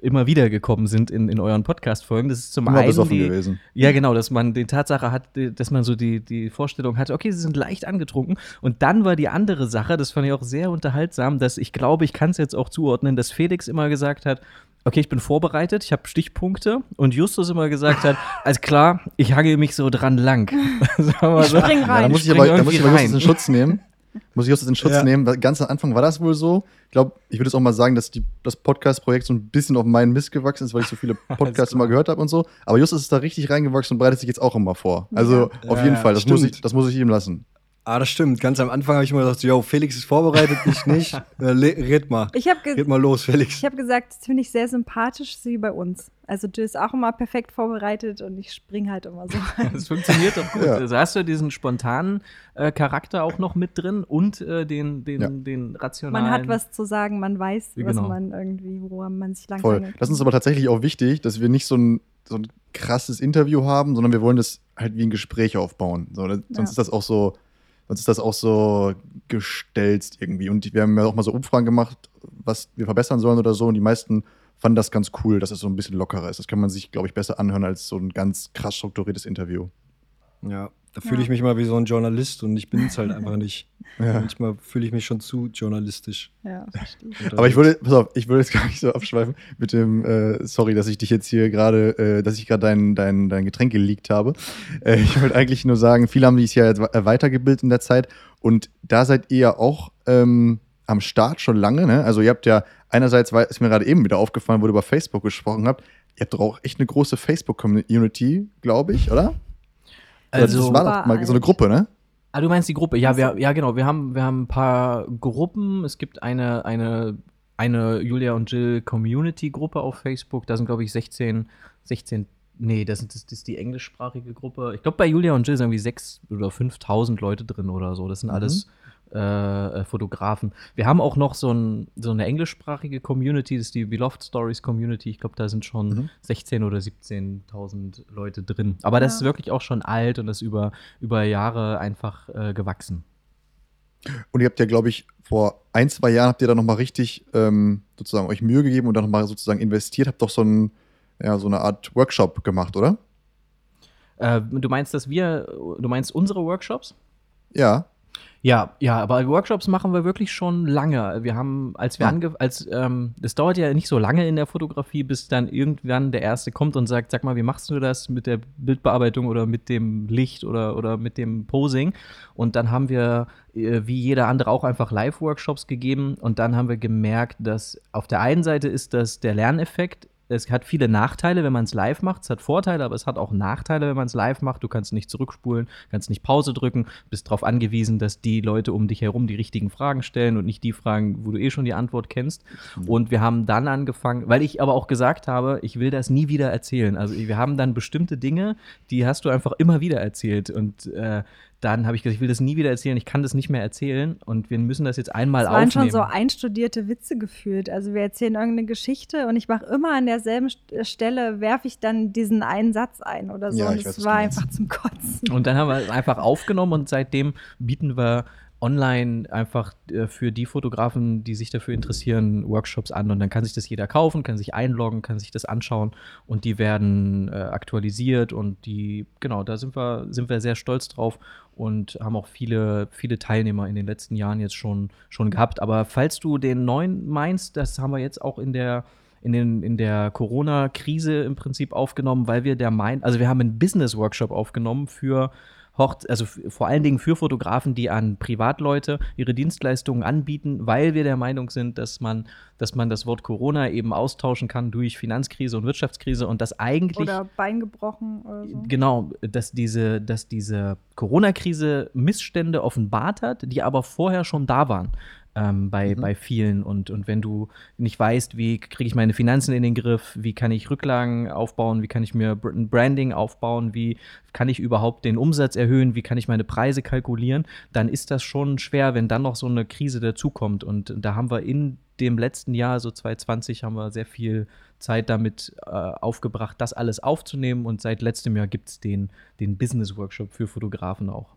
immer wieder gekommen sind in, in euren Podcast-Folgen. Das ist zum immer einen die, gewesen. Ja, genau, dass man die Tatsache hat, dass man so die, die Vorstellung hatte, okay, sie sind leicht angetrunken. Und dann war die andere Sache, das fand ich auch sehr unterhaltsam, dass ich glaube, ich kann es jetzt auch zuordnen, dass Felix immer gesagt hat, okay, ich bin vorbereitet, ich habe Stichpunkte und Justus immer gesagt hat, alles klar, ich hange mich so dran lang. ich spring rein. Ja, da muss ich, aber, da muss ich aber Justus in Schutz nehmen. Muss ich Justus in Schutz ja. nehmen. Ganz am Anfang war das wohl so. Ich glaube, ich würde es auch mal sagen, dass die, das Podcast-Projekt so ein bisschen auf meinen Mist gewachsen ist, weil ich so viele Podcasts immer gehört habe und so. Aber Justus ist da richtig reingewachsen und bereitet sich jetzt auch immer vor. Also ja. auf jeden Fall, das muss, ich, das muss ich ihm lassen. Ah, das stimmt. Ganz am Anfang habe ich immer gesagt, yo, Felix ist vorbereitet, ich nicht. Äh, red mal. Ich red mal los, Felix. Ich habe gesagt, das finde ich sehr sympathisch, sie bei uns. Also Jill ist auch immer perfekt vorbereitet und ich springe halt immer so. das funktioniert doch gut. Ja. Also hast du diesen spontanen äh, Charakter auch noch mit drin und äh, den, den, ja. den rationalen. Man hat was zu sagen, man weiß, genau. was man irgendwie, woran man sich lang Voll. Das ist aber tatsächlich auch wichtig, dass wir nicht so ein, so ein krasses Interview haben, sondern wir wollen das halt wie ein Gespräch aufbauen. So, sonst ja. ist das auch so Sonst ist das auch so gestelzt irgendwie. Und wir haben ja auch mal so Umfragen gemacht, was wir verbessern sollen oder so. Und die meisten fanden das ganz cool, dass es so ein bisschen lockerer ist. Das kann man sich, glaube ich, besser anhören als so ein ganz krass strukturiertes Interview. Ja, da fühle ich mich mal wie so ein Journalist und ich bin es halt einfach nicht. Ja. Manchmal fühle ich mich schon zu journalistisch. Ja, verstehe. Aber ich würde, pass auf, ich würde jetzt gar nicht so abschweifen mit dem, äh, sorry, dass ich dich jetzt hier gerade, äh, dass ich gerade dein, dein, dein Getränk geleakt habe. Äh, ich wollte eigentlich nur sagen, viele haben sich ja äh, weitergebildet in der Zeit und da seid ihr ja auch ähm, am Start schon lange, ne? Also ihr habt ja einerseits, weil es mir gerade eben wieder aufgefallen, wo du über Facebook gesprochen habt, ihr habt doch auch echt eine große Facebook-Community, glaube ich, oder? Also, das war doch mal so eine Gruppe, ne? Ah, du meinst die Gruppe? Ja, wir, ja, genau. Wir haben, wir haben ein paar Gruppen. Es gibt eine, eine, eine Julia und Jill Community-Gruppe auf Facebook. Da sind, glaube ich, 16, 16 Nee, das, das, das, ist die englischsprachige Gruppe. Ich glaube, bei Julia und Jill sind irgendwie 6.000 oder 5.000 Leute drin oder so. Das sind mhm. alles äh, äh, Fotografen. Wir haben auch noch so, ein, so, eine englischsprachige Community, das ist die Beloved Stories Community. Ich glaube, da sind schon mhm. 16.000 oder 17.000 Leute drin. Aber das ja. ist wirklich auch schon alt und ist über, über Jahre einfach äh, gewachsen. Und ihr habt ja, glaube ich, vor ein, zwei Jahren habt ihr da nochmal richtig ähm, sozusagen euch Mühe gegeben und dann nochmal sozusagen investiert, habt doch so, ein, ja, so eine Art Workshop gemacht, oder? Äh, du meinst, dass wir, du meinst unsere Workshops? Ja. Ja, ja, aber Workshops machen wir wirklich schon lange. Wir haben, als wir ja. ange, als, ähm, das dauert ja nicht so lange in der Fotografie, bis dann irgendwann der Erste kommt und sagt, sag mal, wie machst du das mit der Bildbearbeitung oder mit dem Licht oder, oder mit dem Posing? Und dann haben wir, äh, wie jeder andere, auch einfach Live-Workshops gegeben und dann haben wir gemerkt, dass auf der einen Seite ist das der Lerneffekt es hat viele Nachteile, wenn man es live macht. Es hat Vorteile, aber es hat auch Nachteile, wenn man es live macht. Du kannst nicht zurückspulen, kannst nicht Pause drücken, bist darauf angewiesen, dass die Leute um dich herum die richtigen Fragen stellen und nicht die Fragen, wo du eh schon die Antwort kennst. Mhm. Und wir haben dann angefangen, weil ich aber auch gesagt habe, ich will das nie wieder erzählen. Also wir haben dann bestimmte Dinge, die hast du einfach immer wieder erzählt. Und äh, dann habe ich gesagt, ich will das nie wieder erzählen, ich kann das nicht mehr erzählen und wir müssen das jetzt einmal aufnehmen. Es waren schon so einstudierte Witze gefühlt. Also wir erzählen irgendeine Geschichte und ich mache immer an derselben Stelle, werfe ich dann diesen einen Satz ein oder so. Ja, und es war einfach zum Kotzen. Und dann haben wir es einfach aufgenommen und seitdem bieten wir online einfach äh, für die Fotografen, die sich dafür interessieren, Workshops an und dann kann sich das jeder kaufen, kann sich einloggen, kann sich das anschauen und die werden äh, aktualisiert und die, genau, da sind wir, sind wir sehr stolz drauf und haben auch viele, viele Teilnehmer in den letzten Jahren jetzt schon, schon gehabt. Aber falls du den neuen meinst, das haben wir jetzt auch in der in, den, in der Corona-Krise im Prinzip aufgenommen, weil wir der meinen, also wir haben einen Business-Workshop aufgenommen für Hocht also vor allen Dingen für Fotografen, die an Privatleute ihre Dienstleistungen anbieten, weil wir der Meinung sind, dass man, dass man das Wort Corona eben austauschen kann durch Finanzkrise und Wirtschaftskrise und das eigentlich. Oder Bein gebrochen oder so. Genau, dass diese, dass diese Corona-Krise Missstände offenbart hat, die aber vorher schon da waren. Ähm, bei, mhm. bei vielen. Und, und wenn du nicht weißt, wie kriege ich meine Finanzen in den Griff, wie kann ich Rücklagen aufbauen, wie kann ich mir ein Branding aufbauen, wie kann ich überhaupt den Umsatz erhöhen, wie kann ich meine Preise kalkulieren, dann ist das schon schwer, wenn dann noch so eine Krise dazukommt. Und da haben wir in dem letzten Jahr, so 2020, haben wir sehr viel Zeit damit äh, aufgebracht, das alles aufzunehmen. Und seit letztem Jahr gibt es den, den Business Workshop für Fotografen auch.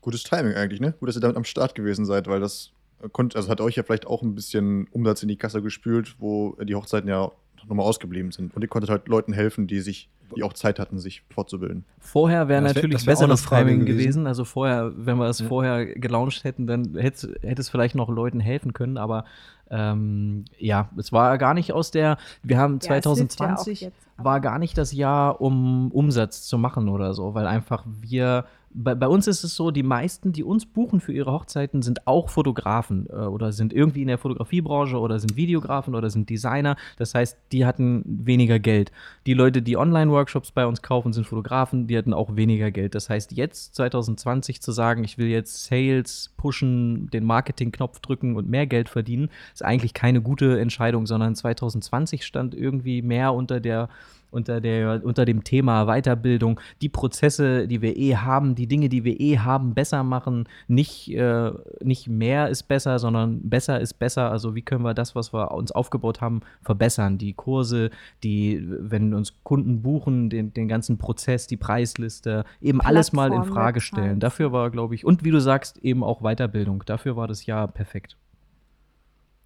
Gutes Timing eigentlich, ne? Gut, dass ihr damit am Start gewesen seid, weil das konnte, also hat euch ja vielleicht auch ein bisschen Umsatz in die Kasse gespült, wo die Hochzeiten ja nochmal ausgeblieben sind. Und ihr konntet halt Leuten helfen, die sich, die auch Zeit hatten, sich fortzubilden. Vorher wäre natürlich wär, besseres Timing gewesen. gewesen. Also vorher, wenn wir es ja. vorher gelauncht hätten, dann hätte, hätte es vielleicht noch Leuten helfen können, aber ähm, ja, es war gar nicht aus der, wir haben ja, 2020 ja war gar nicht das Jahr, um Umsatz zu machen oder so, weil einfach wir bei, bei, uns ist es so, die meisten, die uns buchen für ihre Hochzeiten, sind auch Fotografen äh, oder sind irgendwie in der Fotografiebranche oder sind Videografen oder sind Designer. Das heißt, die hatten weniger Geld. Die Leute, die Online-Workshops bei uns kaufen, sind Fotografen, die hatten auch weniger Geld. Das heißt, jetzt 2020 zu sagen, ich will jetzt Sales pushen, den Marketing-Knopf drücken und mehr Geld verdienen, ist eigentlich keine gute Entscheidung, sondern 2020 stand irgendwie mehr unter der unter, der, unter dem Thema Weiterbildung, die Prozesse, die wir eh haben, die Dinge, die wir eh haben, besser machen. Nicht, äh, nicht mehr ist besser, sondern besser ist besser. Also wie können wir das, was wir uns aufgebaut haben, verbessern? Die Kurse, die, wenn uns Kunden buchen, den, den ganzen Prozess, die Preisliste, eben Plattform alles mal in Frage stellen. Dafür war, glaube ich, und wie du sagst, eben auch Weiterbildung. Dafür war das Jahr perfekt.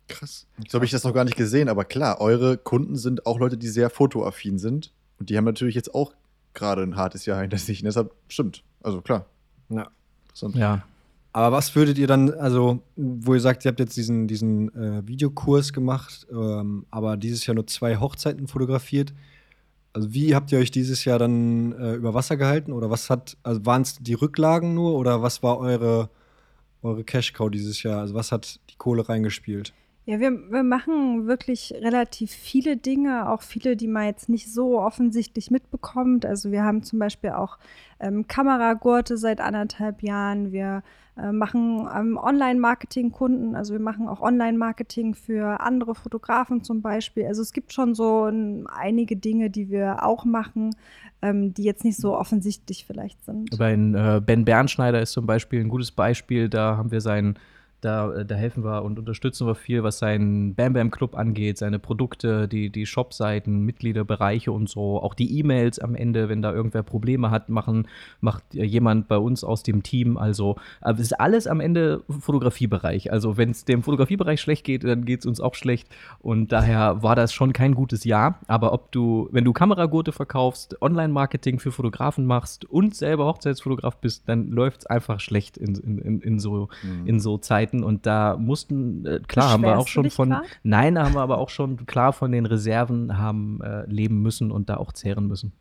Krass. So habe ich das noch gar nicht gesehen, aber klar, eure Kunden sind auch Leute, die sehr fotoaffin sind. Und die haben natürlich jetzt auch gerade ein hartes Jahr hinter sich. Und deshalb stimmt. Also klar. Ja. Interessant. Ja. Aber was würdet ihr dann, also, wo ihr sagt, ihr habt jetzt diesen, diesen äh, Videokurs gemacht, ähm, aber dieses Jahr nur zwei Hochzeiten fotografiert. Also, wie habt ihr euch dieses Jahr dann äh, über Wasser gehalten? Oder was hat, also waren es die Rücklagen nur oder was war eure, eure Cash-Cow dieses Jahr? Also, was hat die Kohle reingespielt? Ja, wir, wir machen wirklich relativ viele Dinge, auch viele, die man jetzt nicht so offensichtlich mitbekommt. Also wir haben zum Beispiel auch ähm, Kameragurte seit anderthalb Jahren. Wir äh, machen ähm, Online-Marketing-Kunden, also wir machen auch Online-Marketing für andere Fotografen zum Beispiel. Also es gibt schon so ein, einige Dinge, die wir auch machen, ähm, die jetzt nicht so offensichtlich vielleicht sind. Bei äh, Ben Bernschneider ist zum Beispiel ein gutes Beispiel. Da haben wir seinen da, äh, da helfen wir und unterstützen wir viel, was seinen Bam Bam Club angeht, seine Produkte, die, die Shopseiten, Mitgliederbereiche und so. Auch die E-Mails am Ende, wenn da irgendwer Probleme hat, machen, macht jemand bei uns aus dem Team. Also, es ist alles am Ende Fotografiebereich. Also, wenn es dem Fotografiebereich schlecht geht, dann geht es uns auch schlecht. Und daher war das schon kein gutes Jahr. Aber ob du, wenn du Kameragurte verkaufst, Online-Marketing für Fotografen machst und selber Hochzeitsfotograf bist, dann läuft es einfach schlecht in, in, in, in so, mhm. in so Zeiten Zeiten und da mussten, äh, klar, haben wir auch schon von, grad? nein, haben wir aber auch schon klar von den Reserven haben äh, leben müssen und da auch zehren müssen.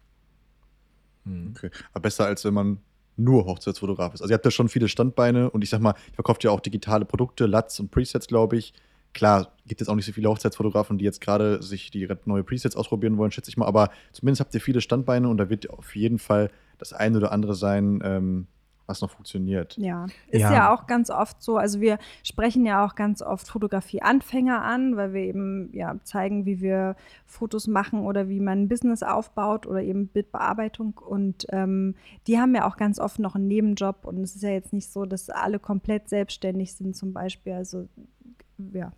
Hm, okay, aber besser als wenn man nur Hochzeitsfotograf ist. Also ihr habt ja schon viele Standbeine und ich sag mal, ihr verkauft ja auch digitale Produkte, LUTs und Presets, glaube ich. Klar, gibt es auch nicht so viele Hochzeitsfotografen, die jetzt gerade sich die neue Presets ausprobieren wollen, schätze ich mal, aber zumindest habt ihr viele Standbeine und da wird auf jeden Fall das eine oder andere sein, ähm, was noch funktioniert. Ja, ist ja. ja. auch ganz oft so. Also wir sprechen ja auch ganz oft Fotografie-Anfänger an, weil wir eben ja zeigen, wie wir Fotos machen oder wie man ein Business aufbaut oder eben Bildbearbeitung. Und ähm, die haben ja auch ganz oft noch einen Nebenjob und es ist ja jetzt nicht so, dass alle komplett selbstständig sind zum Beispiel. Also ja,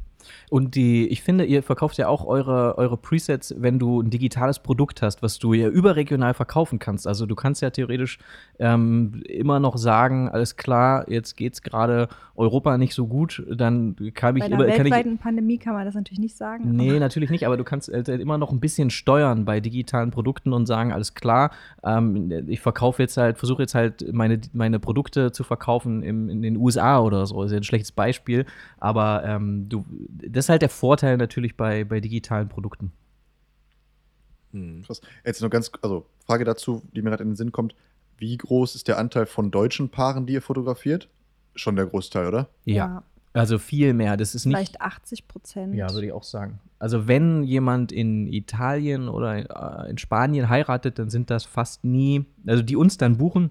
und die, ich finde, ihr verkauft ja auch eure, eure Presets, wenn du ein digitales Produkt hast, was du ja überregional verkaufen kannst. Also du kannst ja theoretisch ähm, immer noch sagen, alles klar, jetzt geht es gerade Europa nicht so gut, dann kann ich bei einer weltweiten ich, Pandemie kann man das natürlich nicht sagen. Nee, natürlich nicht, aber du kannst halt immer noch ein bisschen steuern bei digitalen Produkten und sagen, alles klar, ähm, ich verkaufe jetzt halt, versuche jetzt halt meine, meine Produkte zu verkaufen im, in den USA oder so. Das ist ja ein schlechtes Beispiel, aber ähm, du das ist halt der Vorteil natürlich bei, bei digitalen Produkten. Hm. Krass. Jetzt noch ganz, also Frage dazu, die mir gerade in den Sinn kommt. Wie groß ist der Anteil von deutschen Paaren, die ihr fotografiert? Schon der Großteil, oder? Ja. ja. Also viel mehr. Das ist Vielleicht nicht, 80 Prozent. Ja, würde ich auch sagen. Also wenn jemand in Italien oder in Spanien heiratet, dann sind das fast nie, also die uns dann buchen,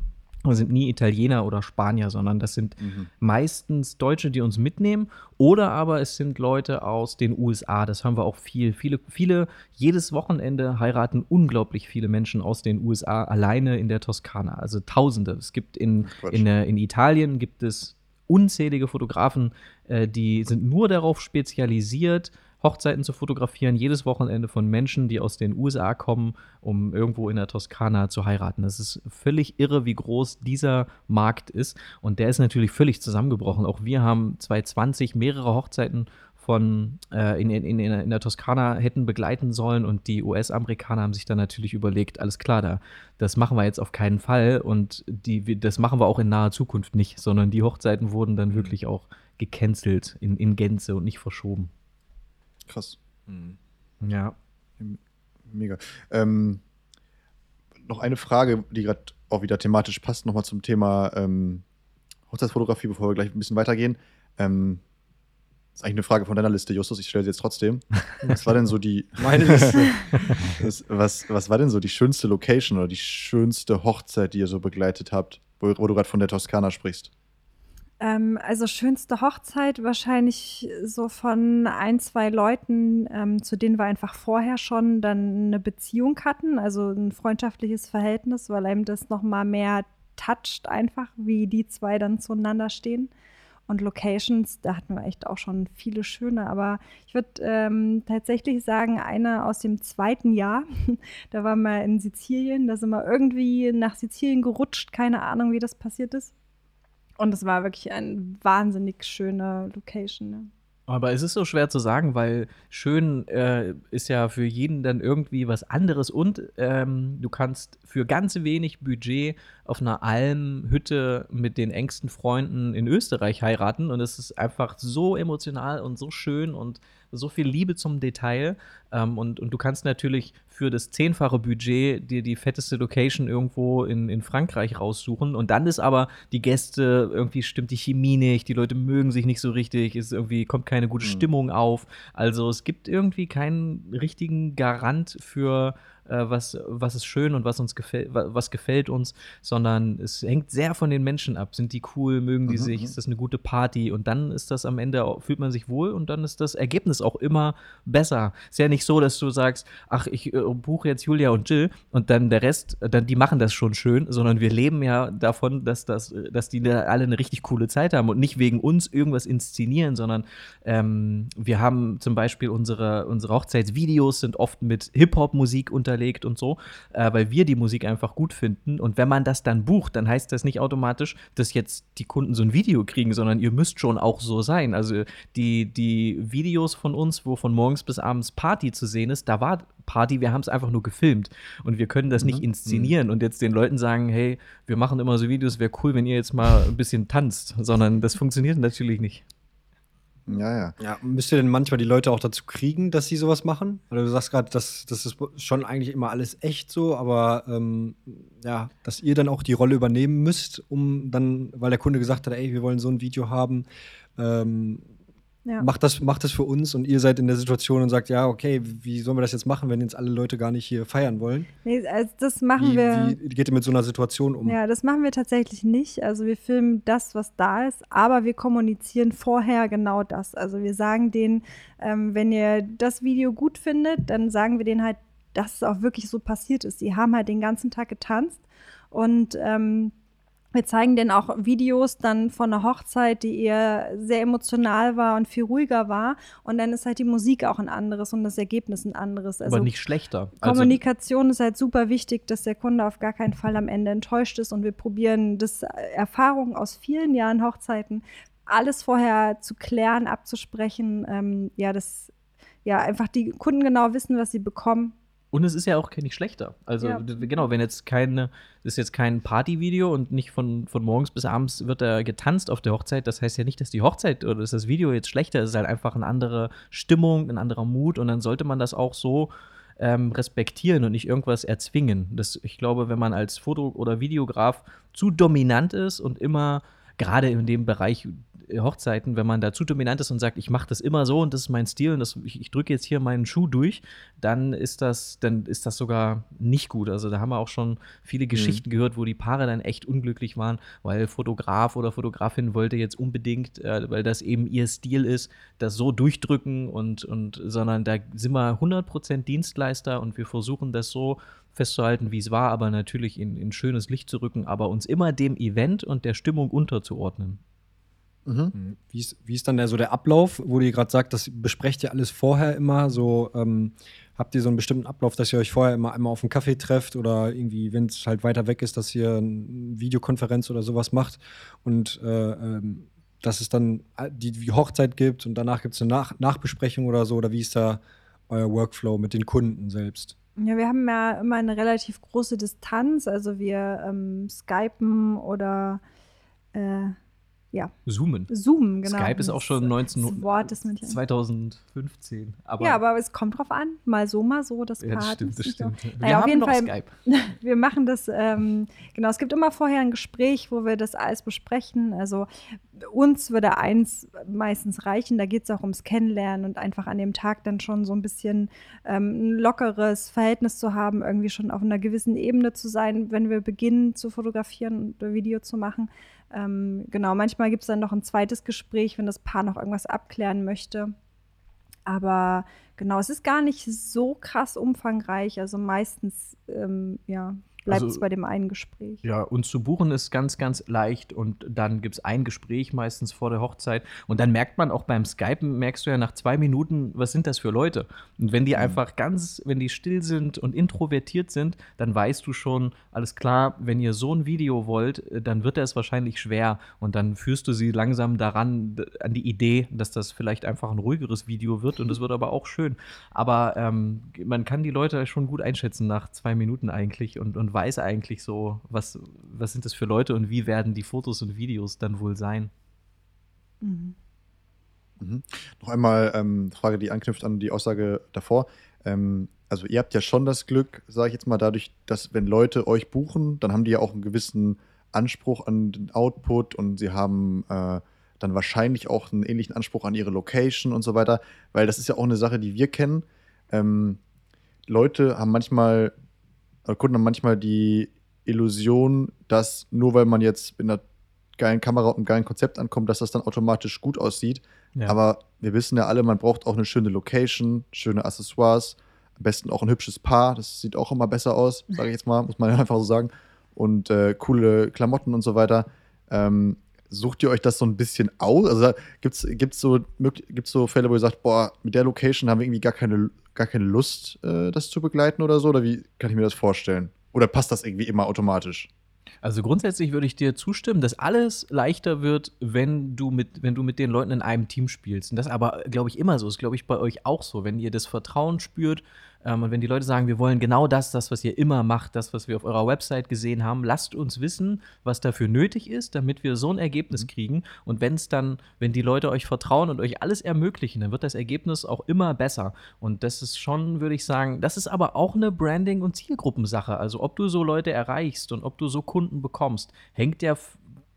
sind nie Italiener oder Spanier, sondern das sind mhm. meistens Deutsche, die uns mitnehmen. Oder aber es sind Leute aus den USA. Das haben wir auch viel. Viele, viele, jedes Wochenende heiraten unglaublich viele Menschen aus den USA alleine in der Toskana. Also Tausende. Es gibt in, in, in Italien gibt es unzählige Fotografen, äh, die sind nur darauf spezialisiert, Hochzeiten zu fotografieren, jedes Wochenende von Menschen, die aus den USA kommen, um irgendwo in der Toskana zu heiraten. Das ist völlig irre, wie groß dieser Markt ist. Und der ist natürlich völlig zusammengebrochen. Auch wir haben 2020 mehrere Hochzeiten von äh, in, in, in, der Toskana hätten begleiten sollen und die US-Amerikaner haben sich dann natürlich überlegt, alles klar, da, das machen wir jetzt auf keinen Fall und die, das machen wir auch in naher Zukunft nicht, sondern die Hochzeiten wurden dann mhm. wirklich auch gecancelt in, in Gänze und nicht verschoben. Krass. Mhm. Ja. Mega. Ähm, noch eine Frage, die gerade auch wieder thematisch passt, nochmal zum Thema ähm, Hochzeitsfotografie, bevor wir gleich ein bisschen weitergehen. Ähm, das ist eigentlich eine Frage von deiner Liste, Justus. Ich stelle sie jetzt trotzdem. Was war denn so die. Meine Liste. das, was, was war denn so die schönste Location oder die schönste Hochzeit, die ihr so begleitet habt, wo, wo du gerade von der Toskana sprichst? Ähm, also schönste Hochzeit wahrscheinlich so von ein, zwei Leuten, ähm, zu denen wir einfach vorher schon dann eine Beziehung hatten, also ein freundschaftliches Verhältnis, weil einem das nochmal mehr toucht einfach, wie die zwei dann zueinander stehen. Und Locations, da hatten wir echt auch schon viele schöne, aber ich würde ähm, tatsächlich sagen, eine aus dem zweiten Jahr, da waren wir in Sizilien, da sind wir irgendwie nach Sizilien gerutscht, keine Ahnung, wie das passiert ist. Und es war wirklich eine wahnsinnig schöne Location. Ne? Aber es ist so schwer zu sagen, weil schön äh, ist ja für jeden dann irgendwie was anderes und ähm, du kannst für ganz wenig Budget auf einer Almhütte mit den engsten Freunden in Österreich heiraten und es ist einfach so emotional und so schön und so viel Liebe zum Detail. Ähm, und, und du kannst natürlich für das zehnfache Budget dir die fetteste Location irgendwo in, in Frankreich raussuchen. Und dann ist aber die Gäste, irgendwie stimmt die Chemie nicht, die Leute mögen sich nicht so richtig, es irgendwie kommt keine gute mhm. Stimmung auf. Also es gibt irgendwie keinen richtigen Garant für äh, was, was ist schön und was uns gefällt, was gefällt uns, sondern es hängt sehr von den Menschen ab. Sind die cool, mögen die mhm. sich, mhm. ist das eine gute Party und dann ist das am Ende, fühlt man sich wohl und dann ist das Ergebnis auch immer besser. Ist ja nicht so, dass du sagst, ach, ich äh, buche jetzt Julia und Jill und dann der Rest, dann die machen das schon schön, sondern wir leben ja davon, dass, das, dass die da alle eine richtig coole Zeit haben und nicht wegen uns irgendwas inszenieren, sondern ähm, wir haben zum Beispiel unsere, unsere Hochzeitsvideos sind oft mit Hip-Hop-Musik unter hinterlegt und so, äh, weil wir die Musik einfach gut finden. Und wenn man das dann bucht, dann heißt das nicht automatisch, dass jetzt die Kunden so ein Video kriegen, sondern ihr müsst schon auch so sein. Also die, die Videos von uns, wo von morgens bis abends Party zu sehen ist, da war Party, wir haben es einfach nur gefilmt und wir können das mhm. nicht inszenieren mhm. und jetzt den Leuten sagen, hey, wir machen immer so Videos, wäre cool, wenn ihr jetzt mal ein bisschen tanzt, sondern das funktioniert natürlich nicht. Ja, ja. Ja, müsst ihr denn manchmal die Leute auch dazu kriegen, dass sie sowas machen? Oder du sagst gerade, das, das ist schon eigentlich immer alles echt so, aber ähm, ja, dass ihr dann auch die Rolle übernehmen müsst, um dann, weil der Kunde gesagt hat, ey, wir wollen so ein Video haben, ähm, ja. Macht, das, macht das für uns und ihr seid in der Situation und sagt, ja, okay, wie sollen wir das jetzt machen, wenn jetzt alle Leute gar nicht hier feiern wollen? Nee, also das machen wie, wir. Wie geht ihr mit so einer Situation um? Ja, das machen wir tatsächlich nicht. Also wir filmen das, was da ist, aber wir kommunizieren vorher genau das. Also wir sagen denen, ähm, wenn ihr das Video gut findet, dann sagen wir denen halt, dass es auch wirklich so passiert ist. Die haben halt den ganzen Tag getanzt und ähm, wir zeigen denen auch Videos dann von einer Hochzeit, die eher sehr emotional war und viel ruhiger war. Und dann ist halt die Musik auch ein anderes und das Ergebnis ein anderes. Also Aber nicht schlechter. Also Kommunikation ist halt super wichtig, dass der Kunde auf gar keinen Fall am Ende enttäuscht ist. Und wir probieren das Erfahrung aus vielen Jahren Hochzeiten, alles vorher zu klären, abzusprechen. Ähm, ja, das ja einfach die Kunden genau wissen, was sie bekommen und es ist ja auch nicht schlechter. Also ja. genau, wenn jetzt keine, das ist jetzt kein Partyvideo und nicht von, von morgens bis abends wird er getanzt auf der Hochzeit, das heißt ja nicht, dass die Hochzeit oder dass das Video jetzt schlechter ist, es ist halt einfach eine andere Stimmung, ein anderer Mut und dann sollte man das auch so ähm, respektieren und nicht irgendwas erzwingen. Das, ich glaube, wenn man als Foto- oder Videograf zu dominant ist und immer gerade in dem Bereich Hochzeiten, wenn man da zu dominant ist und sagt, ich mache das immer so und das ist mein Stil und das, ich, ich drücke jetzt hier meinen Schuh durch, dann ist das, dann ist das sogar nicht gut. Also da haben wir auch schon viele mhm. Geschichten mhm. gehört, wo die Paare dann echt unglücklich waren, weil Fotograf oder Fotografin wollte jetzt unbedingt, äh, weil das eben ihr Stil ist, das so durchdrücken und, und sondern da sind wir 100% Dienstleister und wir versuchen das so festzuhalten, wie es war, aber natürlich in, in schönes Licht zu rücken, aber uns immer dem Event und der Stimmung unterzuordnen. Mhm. mhm. Wie, ist, wie ist dann der, so der Ablauf, wo ihr gerade sagt, das besprecht ihr alles vorher immer? So ähm, habt ihr so einen bestimmten Ablauf, dass ihr euch vorher immer einmal auf einen Kaffee trefft oder irgendwie, wenn es halt weiter weg ist, dass ihr eine Videokonferenz oder sowas macht und äh, ähm, dass es dann die, die Hochzeit gibt und danach gibt es eine Nach Nachbesprechung oder so? Oder wie ist da euer Workflow mit den Kunden selbst? Ja, wir haben ja immer eine relativ große Distanz. Also wir ähm, skypen oder äh, ja. Zoomen. Zoomen, genau. Skype ist auch schon 19, Wort ist 2015. Aber ja, aber es kommt drauf an. Mal so, mal so. Das ja, das stimmt, das stimmt. So. Naja, auf jeden Fall, Skype. Wir machen das, ähm, genau, es gibt immer vorher ein Gespräch, wo wir das alles besprechen. Also uns würde eins meistens reichen. Da geht es auch ums Kennenlernen und einfach an dem Tag dann schon so ein bisschen ähm, ein lockeres Verhältnis zu haben, irgendwie schon auf einer gewissen Ebene zu sein, wenn wir beginnen zu fotografieren und Video zu machen. Ähm, genau, manchmal gibt es dann noch ein zweites Gespräch, wenn das Paar noch irgendwas abklären möchte. Aber genau, es ist gar nicht so krass umfangreich. Also meistens, ähm, ja, bleibt es also, bei dem einen Gespräch. Ja, und zu buchen ist ganz, ganz leicht und dann gibt es ein Gespräch meistens vor der Hochzeit und dann merkt man auch beim Skypen, merkst du ja nach zwei Minuten, was sind das für Leute? Und wenn die mhm. einfach ganz, wenn die still sind und introvertiert sind, dann weißt du schon, alles klar, wenn ihr so ein Video wollt, dann wird es wahrscheinlich schwer und dann führst du sie langsam daran, an die Idee, dass das vielleicht einfach ein ruhigeres Video wird und es wird aber auch schön. Aber ähm, man kann die Leute schon gut einschätzen nach zwei Minuten eigentlich und, und weiß eigentlich so, was, was sind das für Leute und wie werden die Fotos und Videos dann wohl sein. Mhm. Mhm. Noch einmal ähm, Frage, die anknüpft an die Aussage davor. Ähm, also ihr habt ja schon das Glück, sage ich jetzt mal, dadurch, dass wenn Leute euch buchen, dann haben die ja auch einen gewissen Anspruch an den Output und sie haben äh, dann wahrscheinlich auch einen ähnlichen Anspruch an ihre Location und so weiter, weil das ist ja auch eine Sache, die wir kennen. Ähm, Leute haben manchmal Kunden haben manchmal die Illusion, dass nur weil man jetzt mit einer geilen Kamera und einem geilen Konzept ankommt, dass das dann automatisch gut aussieht. Ja. Aber wir wissen ja alle, man braucht auch eine schöne Location, schöne Accessoires, am besten auch ein hübsches Paar. Das sieht auch immer besser aus, sage ich jetzt mal, muss man einfach so sagen. Und äh, coole Klamotten und so weiter. Ähm, sucht ihr euch das so ein bisschen aus? Also gibt es so, gibt's so Fälle, wo ihr sagt, boah, mit der Location haben wir irgendwie gar keine, gar keine Lust, äh, das zu begleiten oder so? Oder wie kann ich mir das vorstellen? Oder passt das irgendwie immer automatisch? Also grundsätzlich würde ich dir zustimmen, dass alles leichter wird, wenn du mit, wenn du mit den Leuten in einem Team spielst. Und das aber, glaube ich, immer so ist, glaube ich, bei euch auch so. Wenn ihr das Vertrauen spürt ähm, und wenn die Leute sagen, wir wollen genau das, das, was ihr immer macht, das, was wir auf eurer Website gesehen haben, lasst uns wissen, was dafür nötig ist, damit wir so ein Ergebnis mhm. kriegen. Und wenn es dann, wenn die Leute euch vertrauen und euch alles ermöglichen, dann wird das Ergebnis auch immer besser. Und das ist schon, würde ich sagen, das ist aber auch eine Branding- und Zielgruppensache. Also ob du so Leute erreichst und ob du so Kunden bekommst, hängt ja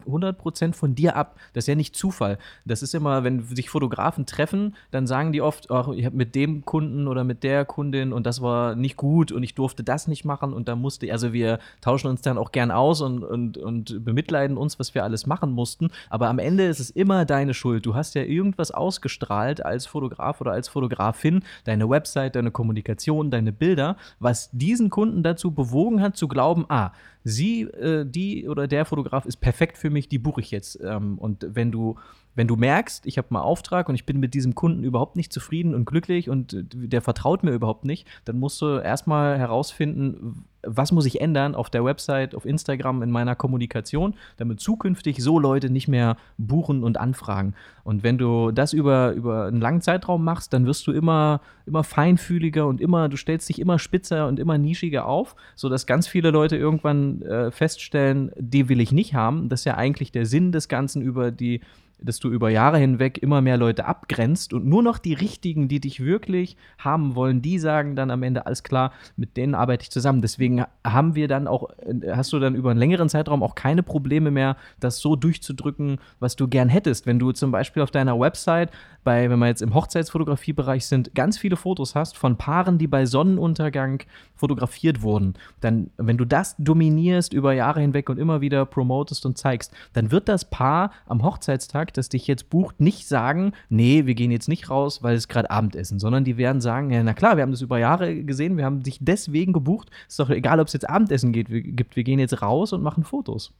100% von dir ab. Das ist ja nicht Zufall. Das ist immer, wenn sich Fotografen treffen, dann sagen die oft, ach, ich habe mit dem Kunden oder mit der Kundin und das war nicht gut und ich durfte das nicht machen und da musste, also wir tauschen uns dann auch gern aus und, und, und bemitleiden uns, was wir alles machen mussten. Aber am Ende ist es immer deine Schuld. Du hast ja irgendwas ausgestrahlt als Fotograf oder als Fotografin, deine Website, deine Kommunikation, deine Bilder, was diesen Kunden dazu bewogen hat zu glauben, ah, sie, äh, die oder der Fotograf ist perfekt für mich, die buche ich jetzt. Ähm, und wenn du, wenn du merkst, ich habe einen Auftrag und ich bin mit diesem Kunden überhaupt nicht zufrieden und glücklich und äh, der vertraut mir überhaupt nicht, dann musst du erstmal herausfinden, was muss ich ändern auf der Website, auf Instagram, in meiner Kommunikation, damit zukünftig so Leute nicht mehr buchen und anfragen. Und wenn du das über, über einen langen Zeitraum machst, dann wirst du immer, immer feinfühliger und immer, du stellst dich immer spitzer und immer nischiger auf, sodass ganz viele Leute irgendwann äh, feststellen, die will ich nicht haben. Das ist ja eigentlich der Sinn des Ganzen über die dass du über Jahre hinweg immer mehr Leute abgrenzt und nur noch die richtigen, die dich wirklich haben wollen, die sagen dann am Ende alles klar, mit denen arbeite ich zusammen. Deswegen haben wir dann auch, hast du dann über einen längeren Zeitraum auch keine Probleme mehr, das so durchzudrücken, was du gern hättest. Wenn du zum Beispiel auf deiner Website bei, wenn wir jetzt im Hochzeitsfotografiebereich sind, ganz viele Fotos hast von Paaren, die bei Sonnenuntergang fotografiert wurden, dann, wenn du das dominierst über Jahre hinweg und immer wieder promotest und zeigst, dann wird das Paar am Hochzeitstag, das dich jetzt bucht, nicht sagen, nee, wir gehen jetzt nicht raus, weil es gerade Abendessen, sondern die werden sagen, ja, na klar, wir haben das über Jahre gesehen, wir haben dich deswegen gebucht, ist doch egal, ob es jetzt Abendessen geht, gibt, wir gehen jetzt raus und machen Fotos.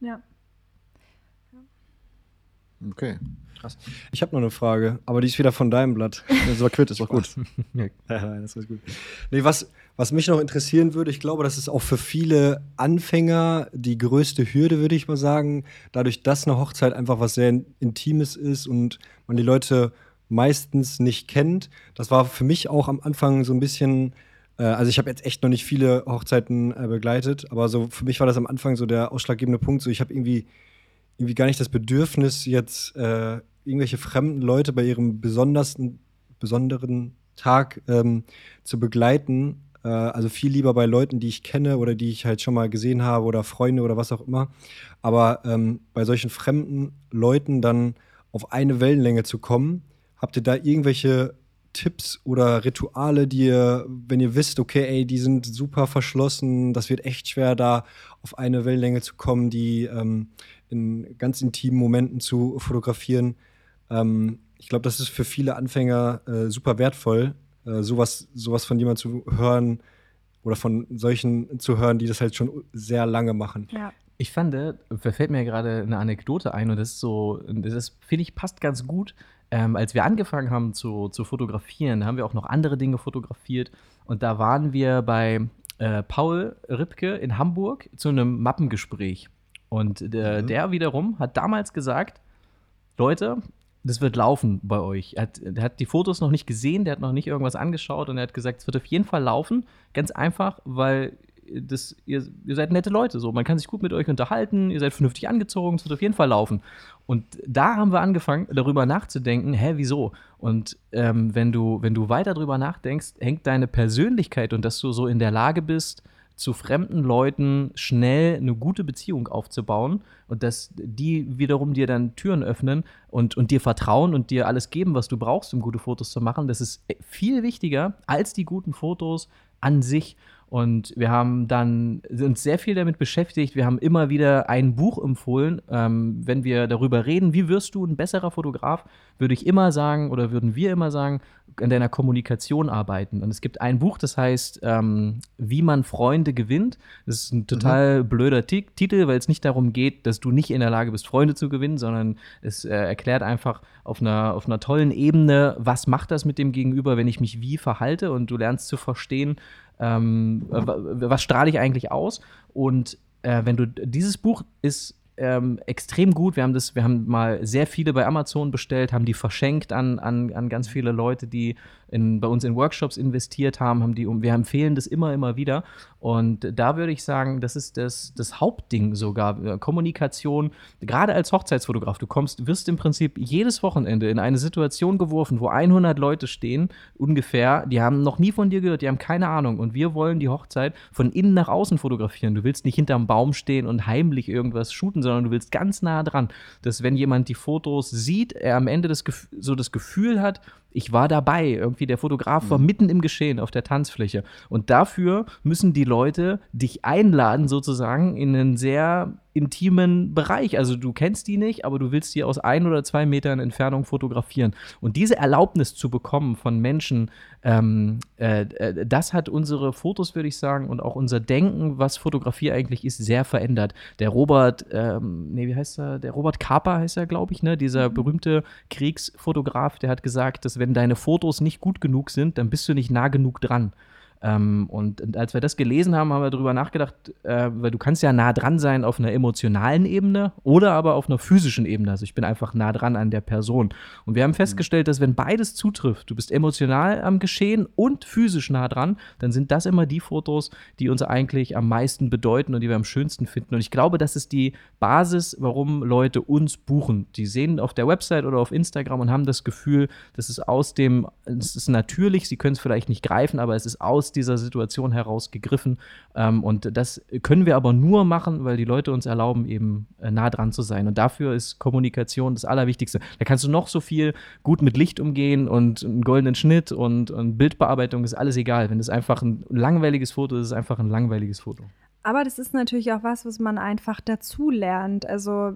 Ja. Okay. Krass. Ich habe noch eine Frage, aber die ist wieder von deinem Blatt. Das war quitt, ist doch gut. ja, nein, das ist gut. Nee, was, was mich noch interessieren würde, ich glaube, das ist auch für viele Anfänger die größte Hürde, würde ich mal sagen. Dadurch, dass eine Hochzeit einfach was sehr Intimes ist und man die Leute meistens nicht kennt. Das war für mich auch am Anfang so ein bisschen äh, also ich habe jetzt echt noch nicht viele Hochzeiten äh, begleitet, aber so für mich war das am Anfang so der ausschlaggebende Punkt. So ich habe irgendwie irgendwie gar nicht das Bedürfnis jetzt äh, irgendwelche fremden Leute bei ihrem besondersten, besonderen Tag ähm, zu begleiten. Äh, also viel lieber bei Leuten, die ich kenne oder die ich halt schon mal gesehen habe oder Freunde oder was auch immer. Aber ähm, bei solchen fremden Leuten dann auf eine Wellenlänge zu kommen, habt ihr da irgendwelche Tipps oder Rituale, die ihr, wenn ihr wisst, okay, ey, die sind super verschlossen, das wird echt schwer, da auf eine Wellenlänge zu kommen, die ähm, in ganz intimen Momenten zu fotografieren. Ähm, ich glaube, das ist für viele Anfänger äh, super wertvoll, äh, sowas, sowas von jemandem zu hören oder von solchen zu hören, die das halt schon sehr lange machen. Ja. Ich fand, da fällt mir gerade eine Anekdote ein und das ist so, das finde ich passt ganz gut. Ähm, als wir angefangen haben zu, zu fotografieren, haben wir auch noch andere Dinge fotografiert und da waren wir bei äh, Paul Ripke in Hamburg zu einem Mappengespräch. Und der, mhm. der wiederum hat damals gesagt, Leute, das wird laufen bei euch. Er hat, er hat, die Fotos noch nicht gesehen, der hat noch nicht irgendwas angeschaut und er hat gesagt, es wird auf jeden Fall laufen. Ganz einfach, weil das, ihr, ihr, seid nette Leute. So. Man kann sich gut mit euch unterhalten, ihr seid vernünftig angezogen, es wird auf jeden Fall laufen. Und da haben wir angefangen, darüber nachzudenken, hä, wieso? Und ähm, wenn, du, wenn du weiter darüber nachdenkst, hängt deine Persönlichkeit und dass du so in der Lage bist, zu fremden Leuten schnell eine gute Beziehung aufzubauen und dass die wiederum dir dann Türen öffnen und, und dir vertrauen und dir alles geben, was du brauchst, um gute Fotos zu machen. Das ist viel wichtiger als die guten Fotos an sich. Und wir haben dann uns sehr viel damit beschäftigt. Wir haben immer wieder ein Buch empfohlen. Ähm, wenn wir darüber reden, wie wirst du ein besserer Fotograf, würde ich immer sagen oder würden wir immer sagen, an deiner Kommunikation arbeiten. Und es gibt ein Buch, das heißt ähm, Wie man Freunde gewinnt. Das ist ein total mhm. blöder T Titel, weil es nicht darum geht, dass du nicht in der Lage bist, Freunde zu gewinnen, sondern es äh, erklärt einfach auf einer, auf einer tollen Ebene, was macht das mit dem Gegenüber, wenn ich mich wie verhalte und du lernst zu verstehen, ähm, was strahle ich eigentlich aus? Und äh, wenn du dieses Buch ist ähm, extrem gut. Wir haben das, wir haben mal sehr viele bei Amazon bestellt, haben die verschenkt an, an, an ganz viele Leute, die in, bei uns in Workshops investiert haben, haben die, wir empfehlen das immer, immer wieder. Und da würde ich sagen, das ist das, das Hauptding sogar, äh, Kommunikation. Gerade als Hochzeitsfotograf, du kommst, wirst im Prinzip jedes Wochenende in eine Situation geworfen, wo 100 Leute stehen, ungefähr, die haben noch nie von dir gehört, die haben keine Ahnung. Und wir wollen die Hochzeit von innen nach außen fotografieren. Du willst nicht hinterm Baum stehen und heimlich irgendwas shooten, sondern du willst ganz nah dran, dass wenn jemand die Fotos sieht, er am Ende das, so das Gefühl hat, ich war dabei. Irgendwie der Fotograf war mhm. mitten im Geschehen auf der Tanzfläche. Und dafür müssen die Leute dich einladen, sozusagen, in einen sehr intimen Bereich. Also du kennst die nicht, aber du willst die aus ein oder zwei Metern Entfernung fotografieren. Und diese Erlaubnis zu bekommen von Menschen, ähm, äh, äh, das hat unsere Fotos, würde ich sagen, und auch unser Denken, was Fotografie eigentlich ist, sehr verändert. Der Robert, ähm, nee, wie heißt er? Der Robert Kaper heißt er, glaube ich, ne? Dieser mhm. berühmte Kriegsfotograf, der hat gesagt, dass wenn deine Fotos nicht gut genug sind, dann bist du nicht nah genug dran. Ähm, und, und, als wir das gelesen haben, haben wir darüber nachgedacht, äh, weil du kannst ja nah dran sein auf einer emotionalen Ebene oder aber auf einer physischen Ebene. Also ich bin einfach nah dran an der Person. Und wir haben festgestellt, dass wenn beides zutrifft, du bist emotional am Geschehen und physisch nah dran, dann sind das immer die Fotos, die uns eigentlich am meisten bedeuten und die wir am schönsten finden. Und ich glaube, das ist die Basis, warum Leute uns buchen. Die sehen auf der Website oder auf Instagram und haben das Gefühl, das ist aus dem, es ist natürlich, sie können es vielleicht nicht greifen, aber es ist aus dieser Situation heraus gegriffen. Ähm, und das können wir aber nur machen, weil die Leute uns erlauben, eben äh, nah dran zu sein. Und dafür ist Kommunikation das Allerwichtigste. Da kannst du noch so viel gut mit Licht umgehen und einen goldenen Schnitt und, und Bildbearbeitung ist alles egal. Wenn es einfach ein langweiliges Foto ist, ist es einfach ein langweiliges Foto. Aber das ist natürlich auch was, was man einfach dazu lernt. Also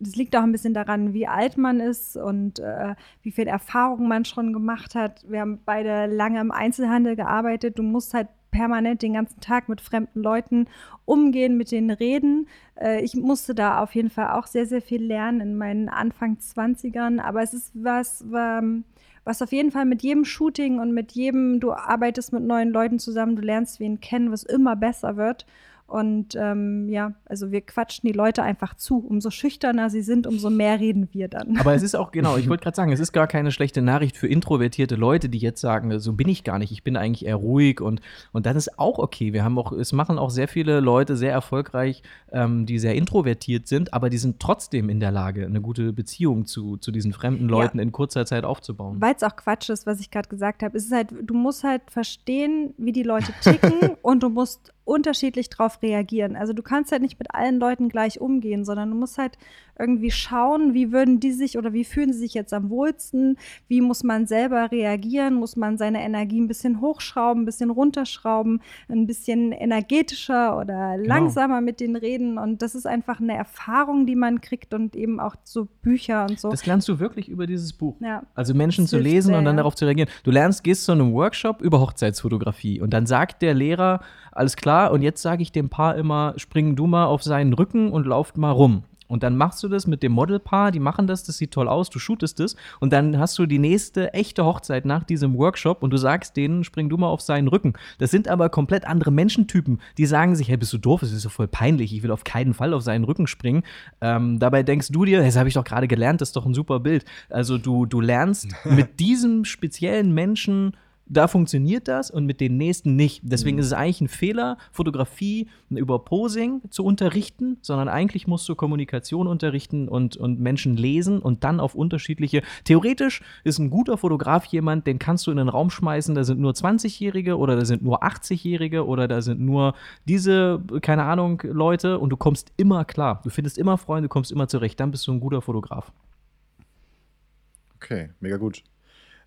das liegt auch ein bisschen daran, wie alt man ist und äh, wie viel Erfahrung man schon gemacht hat. Wir haben beide lange im Einzelhandel gearbeitet. Du musst halt permanent den ganzen Tag mit fremden Leuten umgehen, mit denen reden. Äh, ich musste da auf jeden Fall auch sehr, sehr viel lernen in meinen Anfang 20ern. Aber es ist was, was auf jeden Fall mit jedem Shooting und mit jedem, du arbeitest mit neuen Leuten zusammen, du lernst wen kennen, was immer besser wird. Und ähm, ja, also wir quatschen die Leute einfach zu. Umso schüchterner sie sind, umso mehr reden wir dann. Aber es ist auch, genau, ich wollte gerade sagen, es ist gar keine schlechte Nachricht für introvertierte Leute, die jetzt sagen, so bin ich gar nicht, ich bin eigentlich eher ruhig und, und das ist auch okay. Wir haben auch, es machen auch sehr viele Leute sehr erfolgreich, ähm, die sehr introvertiert sind, aber die sind trotzdem in der Lage, eine gute Beziehung zu, zu diesen fremden Leuten ja. in kurzer Zeit aufzubauen. Weil es auch Quatsch ist, was ich gerade gesagt habe. Es ist halt, du musst halt verstehen, wie die Leute ticken und du musst unterschiedlich darauf reagieren. Also du kannst halt nicht mit allen Leuten gleich umgehen, sondern du musst halt irgendwie schauen, wie würden die sich oder wie fühlen sie sich jetzt am wohlsten, wie muss man selber reagieren, muss man seine Energie ein bisschen hochschrauben, ein bisschen runterschrauben, ein bisschen energetischer oder genau. langsamer mit denen reden und das ist einfach eine Erfahrung, die man kriegt und eben auch so Bücher und so. Das lernst du wirklich über dieses Buch. Ja. Also Menschen das zu lesen sehr, und dann darauf zu reagieren. Du lernst, gehst zu einem Workshop über Hochzeitsfotografie und dann sagt der Lehrer, alles klar, und jetzt sage ich dem Paar immer, spring du mal auf seinen Rücken und lauft mal rum. Und dann machst du das mit dem Modelpaar, die machen das, das sieht toll aus, du shootest es und dann hast du die nächste echte Hochzeit nach diesem Workshop und du sagst denen, spring du mal auf seinen Rücken. Das sind aber komplett andere Menschentypen, die sagen sich, hey, bist du doof, das ist so voll peinlich, ich will auf keinen Fall auf seinen Rücken springen. Ähm, dabei denkst du dir, das habe ich doch gerade gelernt, das ist doch ein super Bild. Also du, du lernst mit diesem speziellen Menschen da funktioniert das und mit den nächsten nicht. Deswegen mhm. ist es eigentlich ein Fehler, Fotografie über Posing zu unterrichten, sondern eigentlich musst du Kommunikation unterrichten und, und Menschen lesen und dann auf unterschiedliche. Theoretisch ist ein guter Fotograf jemand, den kannst du in den Raum schmeißen, da sind nur 20-Jährige oder da sind nur 80-Jährige oder da sind nur diese, keine Ahnung, Leute und du kommst immer klar. Du findest immer Freunde, du kommst immer zurecht. Dann bist du ein guter Fotograf. Okay, mega gut.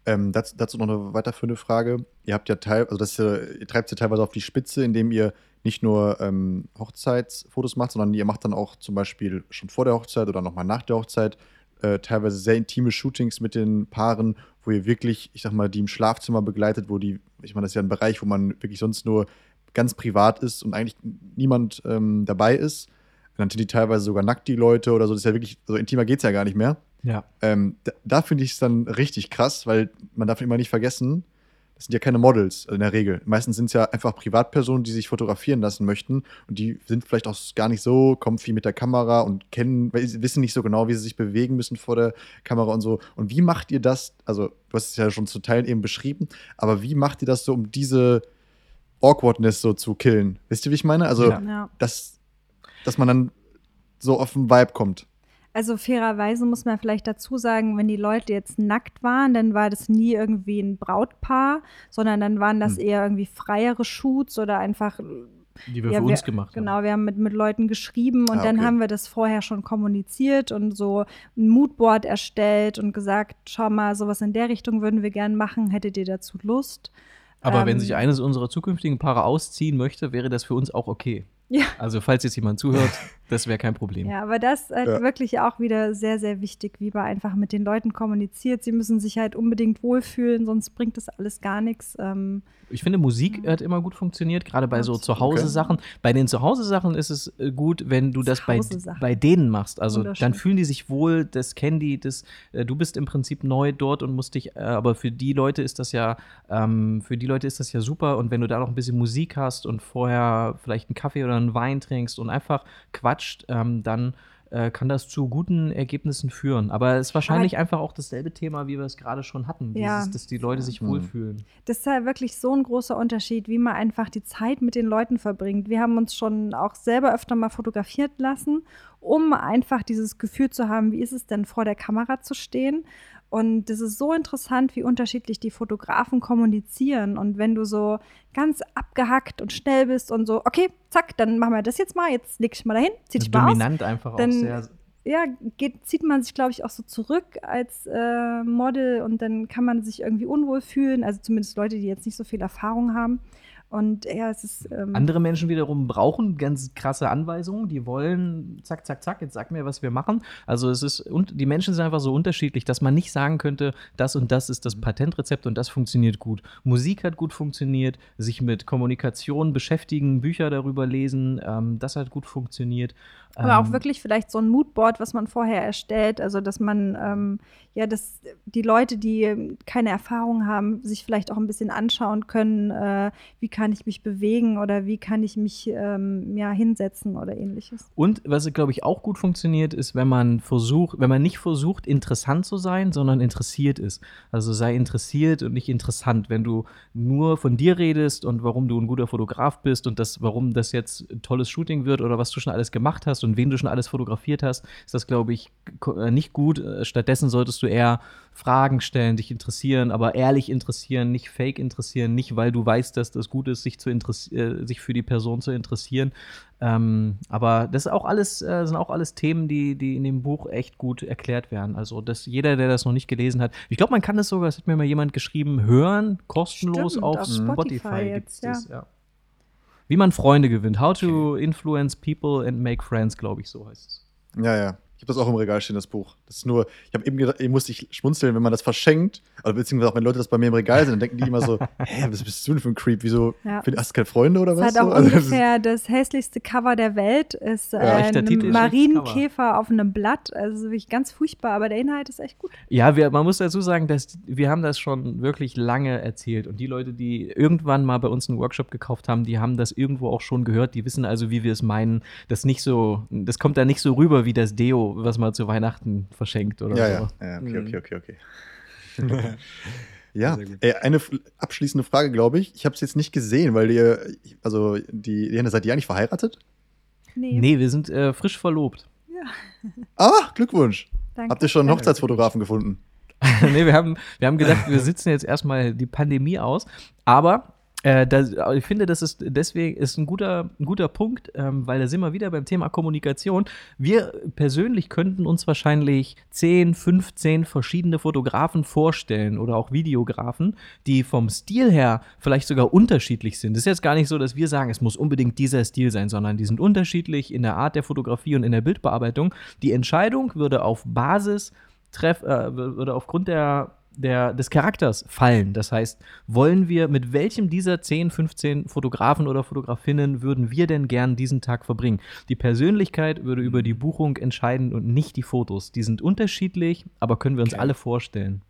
Ähm, dazu, dazu, noch eine weiterführende Frage. Ihr habt ja teil, also das, ihr treibt ja teilweise auf die Spitze, indem ihr nicht nur ähm, Hochzeitsfotos macht, sondern ihr macht dann auch zum Beispiel schon vor der Hochzeit oder nochmal nach der Hochzeit äh, teilweise sehr intime Shootings mit den Paaren, wo ihr wirklich, ich sag mal, die im Schlafzimmer begleitet, wo die, ich meine, das ist ja ein Bereich, wo man wirklich sonst nur ganz privat ist und eigentlich niemand ähm, dabei ist. Dann sind die teilweise sogar nackt, die Leute oder so. Das ist ja wirklich, so intimer geht es ja gar nicht mehr. Ja. Ähm, da, da finde ich es dann richtig krass, weil man darf immer nicht vergessen, das sind ja keine Models in der Regel. Meistens sind es ja einfach Privatpersonen, die sich fotografieren lassen möchten und die sind vielleicht auch gar nicht so comfy mit der Kamera und kennen, wissen nicht so genau, wie sie sich bewegen müssen vor der Kamera und so. Und wie macht ihr das? Also, du hast es ja schon zu Teilen eben beschrieben, aber wie macht ihr das so, um diese Awkwardness so zu killen? Wisst ihr, wie ich meine? Also, ja. dass, dass man dann so auf den Vibe kommt. Also fairerweise muss man vielleicht dazu sagen, wenn die Leute jetzt nackt waren, dann war das nie irgendwie ein Brautpaar, sondern dann waren das hm. eher irgendwie freiere Shoots oder einfach die wir ja, für uns wir, gemacht haben. Genau, wir haben mit, mit Leuten geschrieben und ah, dann haben wir das vorher schon kommuniziert und so ein Moodboard erstellt und gesagt, schau mal, sowas in der Richtung würden wir gern machen, hättet ihr dazu Lust? Aber ähm, wenn sich eines unserer zukünftigen Paare ausziehen möchte, wäre das für uns auch okay. Ja. Also falls jetzt jemand zuhört, Das wäre kein Problem. Ja, aber das ist halt ja. wirklich auch wieder sehr, sehr wichtig, wie man einfach mit den Leuten kommuniziert. Sie müssen sich halt unbedingt wohlfühlen, sonst bringt das alles gar nichts. Ähm, ich finde, Musik hat immer gut funktioniert, gerade bei so Zuhause-Sachen. Okay. Bei den Zuhause-Sachen ist es äh, gut, wenn du das bei, bei denen machst. Also dann fühlen die sich wohl, das kennen die, das, äh, du bist im Prinzip neu dort und musst dich, äh, aber für die Leute ist das ja, ähm, für die Leute ist das ja super. Und wenn du da noch ein bisschen Musik hast und vorher vielleicht einen Kaffee oder einen Wein trinkst und einfach quatscht, ähm, dann äh, kann das zu guten Ergebnissen führen. Aber es ist wahrscheinlich Aber einfach auch dasselbe Thema, wie wir es gerade schon hatten, ja. dieses, dass die Leute sich wohlfühlen. Das ist ja wirklich so ein großer Unterschied, wie man einfach die Zeit mit den Leuten verbringt. Wir haben uns schon auch selber öfter mal fotografiert lassen, um einfach dieses Gefühl zu haben, wie ist es denn vor der Kamera zu stehen und das ist so interessant, wie unterschiedlich die Fotografen kommunizieren. Und wenn du so ganz abgehackt und schnell bist und so, okay, zack, dann machen wir das jetzt mal, jetzt leg ich mal dahin, zieh dich mal Dominant aus. einfach dann, auch sehr. Ja, geht, zieht man sich, glaube ich, auch so zurück als äh, Model und dann kann man sich irgendwie unwohl fühlen. Also zumindest Leute, die jetzt nicht so viel Erfahrung haben. Und ja, es ist. Ähm Andere Menschen wiederum brauchen ganz krasse Anweisungen. Die wollen, zack, zack, zack, jetzt sag mir, was wir machen. Also es ist, und die Menschen sind einfach so unterschiedlich, dass man nicht sagen könnte, das und das ist das Patentrezept und das funktioniert gut. Musik hat gut funktioniert, sich mit Kommunikation beschäftigen, Bücher darüber lesen, ähm, das hat gut funktioniert. Aber ähm, auch wirklich vielleicht so ein Moodboard, was man vorher erstellt, also dass man ähm, ja, dass die Leute, die keine Erfahrung haben, sich vielleicht auch ein bisschen anschauen können, äh, wie kann ich mich bewegen oder wie kann ich mich ähm, ja hinsetzen oder ähnliches. Und was glaube ich auch gut funktioniert, ist, wenn man versucht, wenn man nicht versucht, interessant zu sein, sondern interessiert ist. Also sei interessiert und nicht interessant. Wenn du nur von dir redest und warum du ein guter Fotograf bist und das, warum das jetzt ein tolles Shooting wird oder was du schon alles gemacht hast und wen du schon alles fotografiert hast, ist das, glaube ich, nicht gut. Äh, stattdessen solltest du eher Fragen stellen, dich interessieren, aber ehrlich interessieren, nicht fake interessieren, nicht weil du weißt, dass das gut ist, sich, zu äh, sich für die Person zu interessieren. Ähm, aber das ist auch alles, äh, sind auch alles Themen, die, die in dem Buch echt gut erklärt werden. Also, dass jeder, der das noch nicht gelesen hat, ich glaube, man kann das sogar, das hat mir mal jemand geschrieben, hören, kostenlos Stimmt, auf, auf Spotify. Spotify das, ja. Wie man Freunde gewinnt. How to influence people and make friends, glaube ich, so heißt es. Ja, ja. Ich habe das auch im Regal stehen, das Buch. Das ist nur, ich habe eben gedacht, ich musste ich schmunzeln, wenn man das verschenkt, oder beziehungsweise auch wenn Leute das bei mir im Regal sind, dann denken die immer so, hä, was bist du denn für ein Creep? Wieso? Ja. Hast du keine Freunde oder was? Das hat auch so? ungefähr also, das, das hässlichste Cover der Welt, ist äh, ja, ein Marienkäfer auf einem Blatt. Also wirklich ganz furchtbar, aber der Inhalt ist echt gut. Ja, wir, man muss dazu sagen, dass wir haben das schon wirklich lange erzählt und die Leute, die irgendwann mal bei uns einen Workshop gekauft haben, die haben das irgendwo auch schon gehört. Die wissen also, wie wir es meinen. Das nicht so, das kommt da nicht so rüber wie das Deo, was man zu Weihnachten verschenkt oder ja, so. Ja, ja, okay, okay, okay, okay. ja, ey, eine abschließende Frage, glaube ich. Ich habe es jetzt nicht gesehen, weil ihr, also die, die seid ihr eigentlich verheiratet? Nee. Nee, wir sind äh, frisch verlobt. Ja. Ah, Glückwunsch. Danke. Habt ihr schon einen Hochzeitsfotografen gefunden? nee, wir haben, wir haben gedacht, wir sitzen jetzt erstmal die Pandemie aus. Aber äh, das, ich finde, das ist deswegen ist ein guter, ein guter Punkt, ähm, weil da sind wir wieder beim Thema Kommunikation. Wir persönlich könnten uns wahrscheinlich 10, 15 verschiedene Fotografen vorstellen oder auch Videografen, die vom Stil her vielleicht sogar unterschiedlich sind. Es ist jetzt gar nicht so, dass wir sagen, es muss unbedingt dieser Stil sein, sondern die sind unterschiedlich in der Art der Fotografie und in der Bildbearbeitung. Die Entscheidung würde auf Basis treff, äh, würde aufgrund der der, des Charakters fallen. Das heißt, wollen wir, mit welchem dieser 10, 15 Fotografen oder Fotografinnen würden wir denn gern diesen Tag verbringen? Die Persönlichkeit würde über die Buchung entscheiden und nicht die Fotos. Die sind unterschiedlich, aber können wir uns okay. alle vorstellen.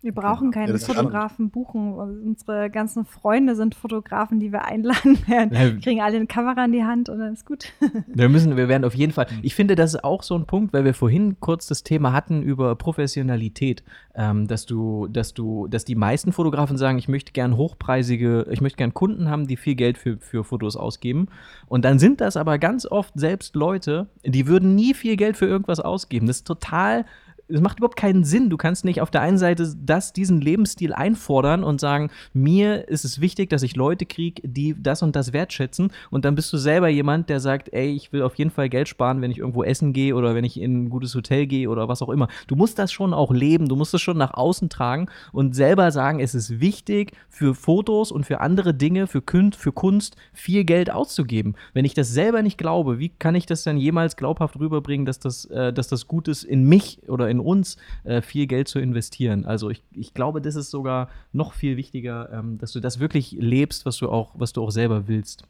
Wir brauchen keinen ja, Fotografen buchen. Unsere ganzen Freunde sind Fotografen, die wir einladen werden. Ja. Wir kriegen alle eine Kamera in die Hand und dann ist gut. Wir müssen, wir werden auf jeden Fall. Ich finde, das ist auch so ein Punkt, weil wir vorhin kurz das Thema hatten über Professionalität, ähm, dass du, dass du, dass die meisten Fotografen sagen, ich möchte gern hochpreisige, ich möchte gern Kunden haben, die viel Geld für, für Fotos ausgeben. Und dann sind das aber ganz oft selbst Leute, die würden nie viel Geld für irgendwas ausgeben. Das ist total es macht überhaupt keinen Sinn. Du kannst nicht auf der einen Seite das, diesen Lebensstil einfordern und sagen, mir ist es wichtig, dass ich Leute kriege, die das und das wertschätzen. Und dann bist du selber jemand, der sagt, ey, ich will auf jeden Fall Geld sparen, wenn ich irgendwo essen gehe oder wenn ich in ein gutes Hotel gehe oder was auch immer. Du musst das schon auch leben, du musst es schon nach außen tragen und selber sagen, es ist wichtig, für Fotos und für andere Dinge, für, Kunst, für Kunst viel Geld auszugeben. Wenn ich das selber nicht glaube, wie kann ich das dann jemals glaubhaft rüberbringen, dass das, äh, dass das gut ist, in mich oder in uns äh, viel Geld zu investieren? Also ich, ich glaube, das ist sogar noch viel wichtiger, ähm, dass du das wirklich lebst, was du auch, was du auch selber willst.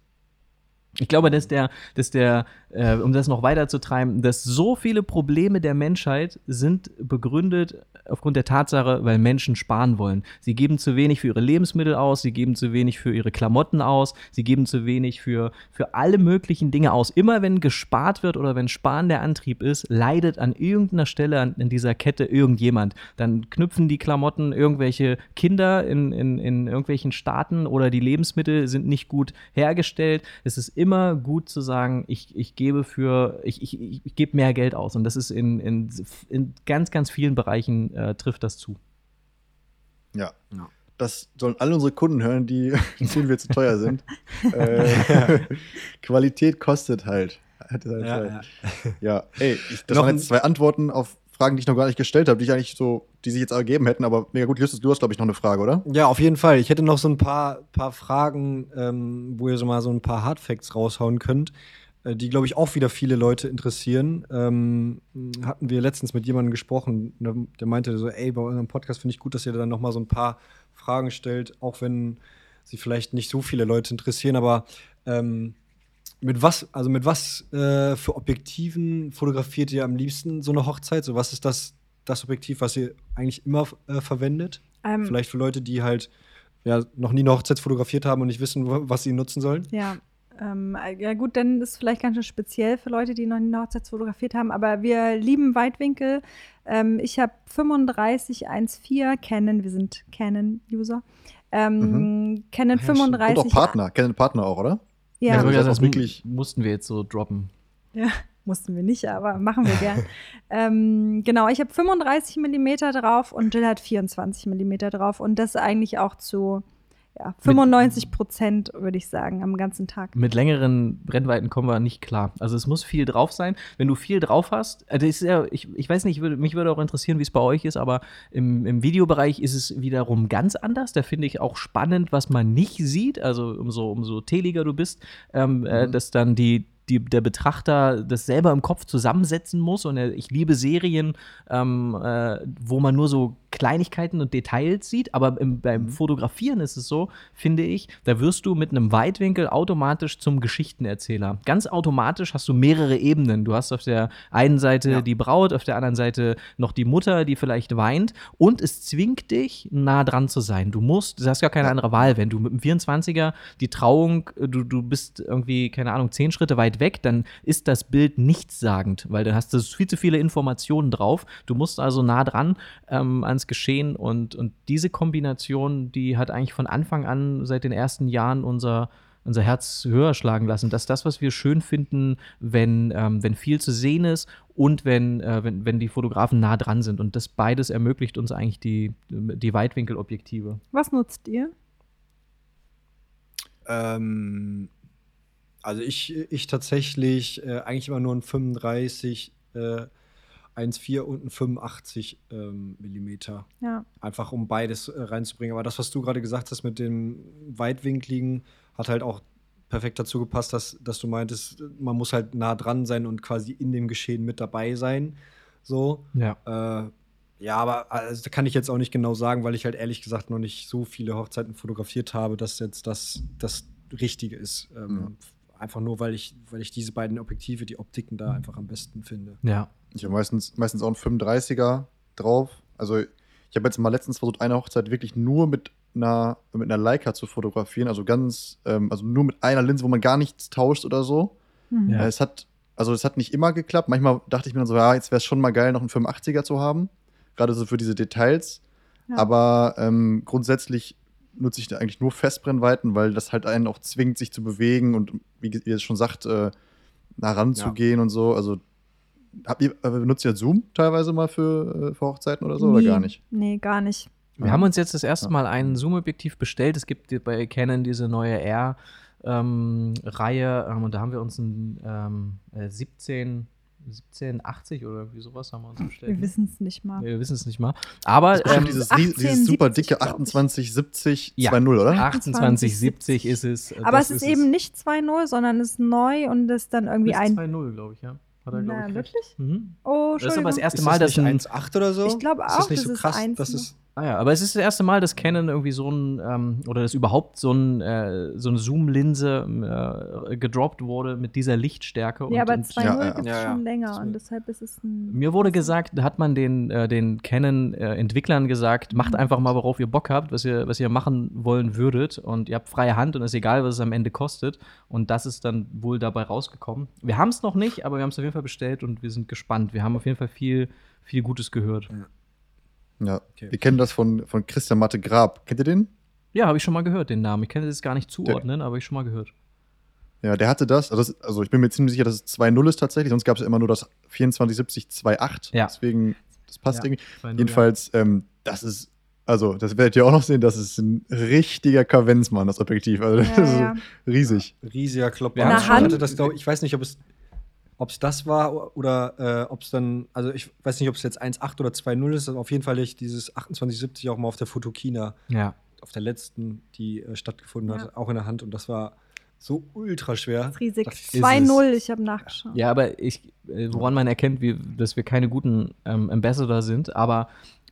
Ich glaube, dass der, dass der, äh, um das noch weiter zu treiben, dass so viele Probleme der Menschheit sind begründet aufgrund der Tatsache, weil Menschen sparen wollen. Sie geben zu wenig für ihre Lebensmittel aus, sie geben zu wenig für ihre Klamotten aus, sie geben zu wenig für, für alle möglichen Dinge aus. Immer wenn gespart wird oder wenn Sparen der Antrieb ist, leidet an irgendeiner Stelle an, in dieser Kette irgendjemand. Dann knüpfen die Klamotten irgendwelche Kinder in, in, in irgendwelchen Staaten oder die Lebensmittel sind nicht gut hergestellt. Es ist immer gut zu sagen, ich, ich gebe für, ich, ich, ich gebe mehr Geld aus. Und das ist in, in, in ganz, ganz vielen Bereichen äh, trifft das zu. Ja. ja. Das sollen alle unsere Kunden hören, die denen wir zu teuer sind. äh, Qualität kostet halt. halt ja, ja. ja, ey, ich, das waren jetzt zwei Antworten auf Fragen, die ich noch gar nicht gestellt habe, die ich eigentlich so, die sich jetzt ergeben hätten, aber mega gut. Justus, du hast, glaube ich, noch eine Frage, oder? Ja, auf jeden Fall. Ich hätte noch so ein paar, paar Fragen, ähm, wo ihr so mal so ein paar Hardfacts raushauen könnt, äh, die, glaube ich, auch wieder viele Leute interessieren. Ähm, hatten wir letztens mit jemandem gesprochen, der meinte so, ey, bei eurem Podcast finde ich gut, dass ihr dann noch mal so ein paar Fragen stellt, auch wenn sie vielleicht nicht so viele Leute interessieren, aber ähm, mit was, also mit was äh, für Objektiven fotografiert ihr am liebsten so eine Hochzeit? So, was ist das, das Objektiv, was ihr eigentlich immer äh, verwendet? Ähm, Vielleicht für Leute, die halt ja, noch nie eine Hochzeit fotografiert haben und nicht wissen, was sie nutzen sollen? Ja, ähm, ja gut, dann ist es vielleicht ganz schön speziell für Leute, die noch nie eine Hochzeit fotografiert haben, aber wir lieben Weitwinkel. Ähm, ich habe 3514 Canon, wir sind Canon-User. Ähm, mhm. Canon 35. Und auch Partner, Canon Partner auch, oder? Ja, also das, das wirklich mussten wir jetzt so droppen. Ja, mussten wir nicht, aber machen wir gern. ähm, genau, ich habe 35 mm drauf und Jill hat 24 mm drauf und das eigentlich auch zu ja, 95 Prozent, würde ich sagen, am ganzen Tag. Mit längeren Brennweiten kommen wir nicht klar. Also es muss viel drauf sein. Wenn du viel drauf hast, also ist ja, ich, ich weiß nicht, würde, mich würde auch interessieren, wie es bei euch ist, aber im, im Videobereich ist es wiederum ganz anders. Da finde ich auch spannend, was man nicht sieht. Also umso, umso teliger du bist, ähm, äh, mhm. äh, dass dann die die, der Betrachter das selber im Kopf zusammensetzen muss. Und ich liebe Serien, ähm, äh, wo man nur so Kleinigkeiten und Details sieht, aber im, beim mhm. Fotografieren ist es so, finde ich, da wirst du mit einem Weitwinkel automatisch zum Geschichtenerzähler. Ganz automatisch hast du mehrere Ebenen. Du hast auf der einen Seite ja. die Braut, auf der anderen Seite noch die Mutter, die vielleicht weint und es zwingt dich, nah dran zu sein. Du musst, du hast gar keine ja. andere Wahl. Wenn du mit dem 24er die Trauung, du, du bist irgendwie, keine Ahnung, zehn Schritte weit weg, dann ist das Bild nichtssagend, weil dann hast du viel zu viele Informationen drauf. Du musst also nah dran ähm, ans Geschehen und, und diese Kombination, die hat eigentlich von Anfang an seit den ersten Jahren unser, unser Herz höher schlagen lassen. Das ist das, was wir schön finden, wenn, ähm, wenn viel zu sehen ist und wenn, äh, wenn, wenn die Fotografen nah dran sind. Und das beides ermöglicht uns eigentlich die, die Weitwinkelobjektive. Was nutzt ihr? Ähm, also ich, ich tatsächlich äh, eigentlich immer nur ein 35 äh, 1,4 und ein 85 ähm, Millimeter. Ja. Einfach um beides äh, reinzubringen. Aber das, was du gerade gesagt hast mit dem Weitwinkligen, hat halt auch perfekt dazu gepasst, dass, dass du meintest, man muss halt nah dran sein und quasi in dem Geschehen mit dabei sein. So. Ja. Äh, ja, aber also, da kann ich jetzt auch nicht genau sagen, weil ich halt ehrlich gesagt noch nicht so viele Hochzeiten fotografiert habe, dass jetzt das das Richtige ist. Ähm, ja. Einfach nur, weil ich, weil ich diese beiden Objektive, die Optiken da einfach am besten finde. Ja, ich habe meistens, meistens auch einen 35er drauf. Also ich habe jetzt mal letztens versucht, eine Hochzeit wirklich nur mit einer, mit einer Leica zu fotografieren. Also ganz, ähm, also nur mit einer Linse, wo man gar nichts tauscht oder so. Mhm. Ja. es hat, also es hat nicht immer geklappt. Manchmal dachte ich mir dann so, ja, jetzt wäre es schon mal geil, noch einen 85er zu haben. Gerade so für diese Details. Ja. Aber ähm, grundsätzlich nutze ich eigentlich nur Festbrennweiten, weil das halt einen auch zwingt, sich zu bewegen und wie ihr es schon sagt, äh, nah ranzugehen ja. und so. Also habt ihr, äh, benutzt ihr Zoom teilweise mal für, äh, für Hochzeiten oder so nee, oder gar nicht? Nee, gar nicht. Wir ja. haben uns jetzt das erste Mal ein Zoom-Objektiv bestellt. Es gibt bei Canon diese neue R. Ähm, Reihe ähm, und da haben wir uns ein ähm, 17 1780 oder irgendwie sowas haben wir uns bestellt. Wir ne? wissen es nicht mal. Nee, wir wissen es nicht mal. Aber ähm, dieses, 18, dieses super dicke 2870 ja. 2.0, oder? 2870 ist es. Äh, Aber es ist, ist eben nicht 2.0, sondern es ist neu und ist dann irgendwie ist ein. 2.0, glaube ich, ja. Hat er, Na, ich, wirklich? Mhm. Oh, Das ist aber das erste ist Mal, das dass ein 1.8 oder so? Ich glaube auch, ist das nicht das so krass, ist 1, dass es Ah ja, aber es ist das erste Mal, dass Canon irgendwie so ein, ähm, oder dass überhaupt so, ein, äh, so eine Zoom-Linse äh, gedroppt wurde mit dieser Lichtstärke. Ja, und, aber 2.0 ja, ja. gibt es schon länger und deshalb ist es ein. Mir wurde gesagt, da hat man den, äh, den Canon-Entwicklern gesagt, macht mhm. einfach mal, worauf ihr Bock habt, was ihr, was ihr machen wollen würdet und ihr habt freie Hand und es ist egal, was es am Ende kostet. Und das ist dann wohl dabei rausgekommen. Wir haben es noch nicht, aber wir haben es auf jeden Fall bestellt und wir sind gespannt. Wir haben auf jeden Fall viel, viel Gutes gehört. Ja. Ja, okay. wir kennen das von, von Christian Matte Grab. Kennt ihr den? Ja, habe ich schon mal gehört, den Namen. Ich kann das gar nicht zuordnen, der, aber ich schon mal gehört. Ja, der hatte das. Also, das, also ich bin mir ziemlich sicher, dass es 2.0 ist tatsächlich. Sonst gab es ja immer nur das 2470 2.8. Ja. Deswegen, das passt ja, irgendwie. Jedenfalls, ja. ähm, das ist, also, das werdet ihr auch noch sehen, das ist ein richtiger Kavenzmann, das Objektiv. Also, das ja, ist riesig. Riesiger Klopper. Ja, hatte das, glaub, ich weiß nicht, ob es ob es das war oder äh, ob es dann, also ich weiß nicht, ob es jetzt 1.8 oder 2.0 ist, auf jeden Fall ich dieses 2870 auch mal auf der Fotokina, ja. auf der letzten, die äh, stattgefunden ja. hat, auch in der Hand und das war so ultra schwer. riesig. 2-0, ich habe nachgeschaut. Ja, aber ich, äh, woran man erkennt, wie, dass wir keine guten ähm, Ambassador sind, aber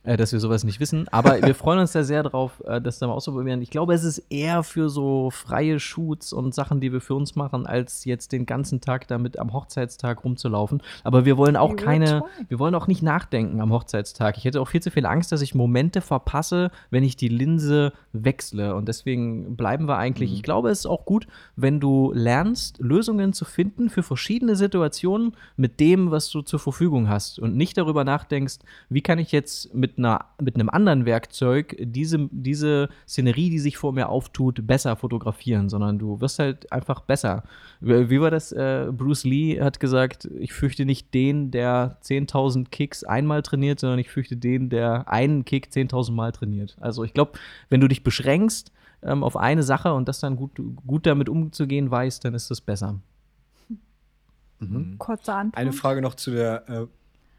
äh, dass wir sowas nicht wissen. Aber wir freuen uns da sehr drauf, äh, das dann mal auszuprobieren. Ich glaube, es ist eher für so freie Shoots und Sachen, die wir für uns machen, als jetzt den ganzen Tag damit am Hochzeitstag rumzulaufen. Aber wir wollen auch keine, wir wollen auch nicht nachdenken am Hochzeitstag. Ich hätte auch viel zu viel Angst, dass ich Momente verpasse, wenn ich die Linse wechsle. Und deswegen bleiben wir eigentlich. Mhm. Ich glaube, es ist auch gut, wenn du lernst, Lösungen zu finden für verschiedene Situationen mit dem, was du zur Verfügung hast. Und nicht darüber nachdenkst, wie kann ich jetzt mit einer, mit einem anderen Werkzeug diese, diese Szenerie, die sich vor mir auftut, besser fotografieren, sondern du wirst halt einfach besser. Wie war das? Äh, Bruce Lee hat gesagt, ich fürchte nicht den, der 10.000 Kicks einmal trainiert, sondern ich fürchte den, der einen Kick 10.000 Mal trainiert. Also ich glaube, wenn du dich beschränkst ähm, auf eine Sache und das dann gut, gut damit umzugehen weißt, dann ist das besser. Mhm. Kurze Antwort. Eine Frage noch zu der äh,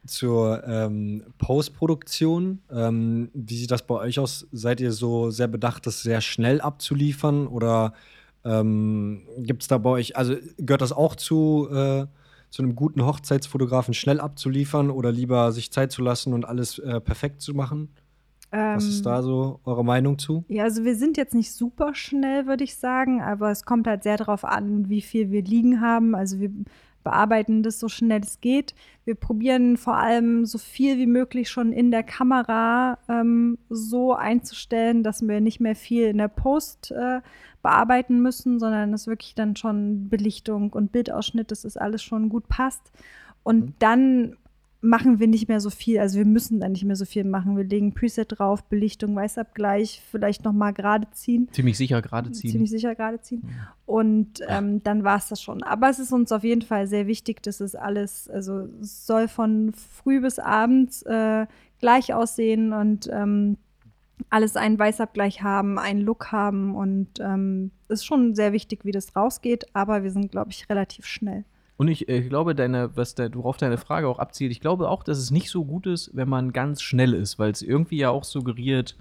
zur ähm, Postproduktion. Ähm, wie sieht das bei euch aus? Seid ihr so sehr bedacht, das sehr schnell abzuliefern? Oder ähm, gibt es da bei euch, also gehört das auch zu, äh, zu einem guten Hochzeitsfotografen, schnell abzuliefern oder lieber sich Zeit zu lassen und alles äh, perfekt zu machen? Was ist da ähm, so eure Meinung zu? Ja, also wir sind jetzt nicht super schnell, würde ich sagen, aber es kommt halt sehr darauf an, wie viel wir liegen haben. Also wir bearbeiten das so schnell es geht. Wir probieren vor allem so viel wie möglich schon in der Kamera ähm, so einzustellen, dass wir nicht mehr viel in der Post äh, bearbeiten müssen, sondern dass wirklich dann schon Belichtung und Bildausschnitt, dass das alles schon gut passt. Und mhm. dann machen wir nicht mehr so viel. Also wir müssen dann nicht mehr so viel machen. Wir legen Preset drauf, Belichtung, Weißabgleich, vielleicht noch mal gerade ziehen. Ziemlich sicher gerade ziehen. Ziemlich sicher gerade ziehen. Und ähm, dann war es das schon. Aber es ist uns auf jeden Fall sehr wichtig, dass es alles, also es soll von früh bis abends äh, gleich aussehen und ähm, alles einen Weißabgleich haben, einen Look haben und ähm, ist schon sehr wichtig, wie das rausgeht, aber wir sind, glaube ich, relativ schnell. Und ich, ich glaube, deine, was der, worauf deine Frage auch abzielt, ich glaube auch, dass es nicht so gut ist, wenn man ganz schnell ist, weil es irgendwie ja auch suggeriert,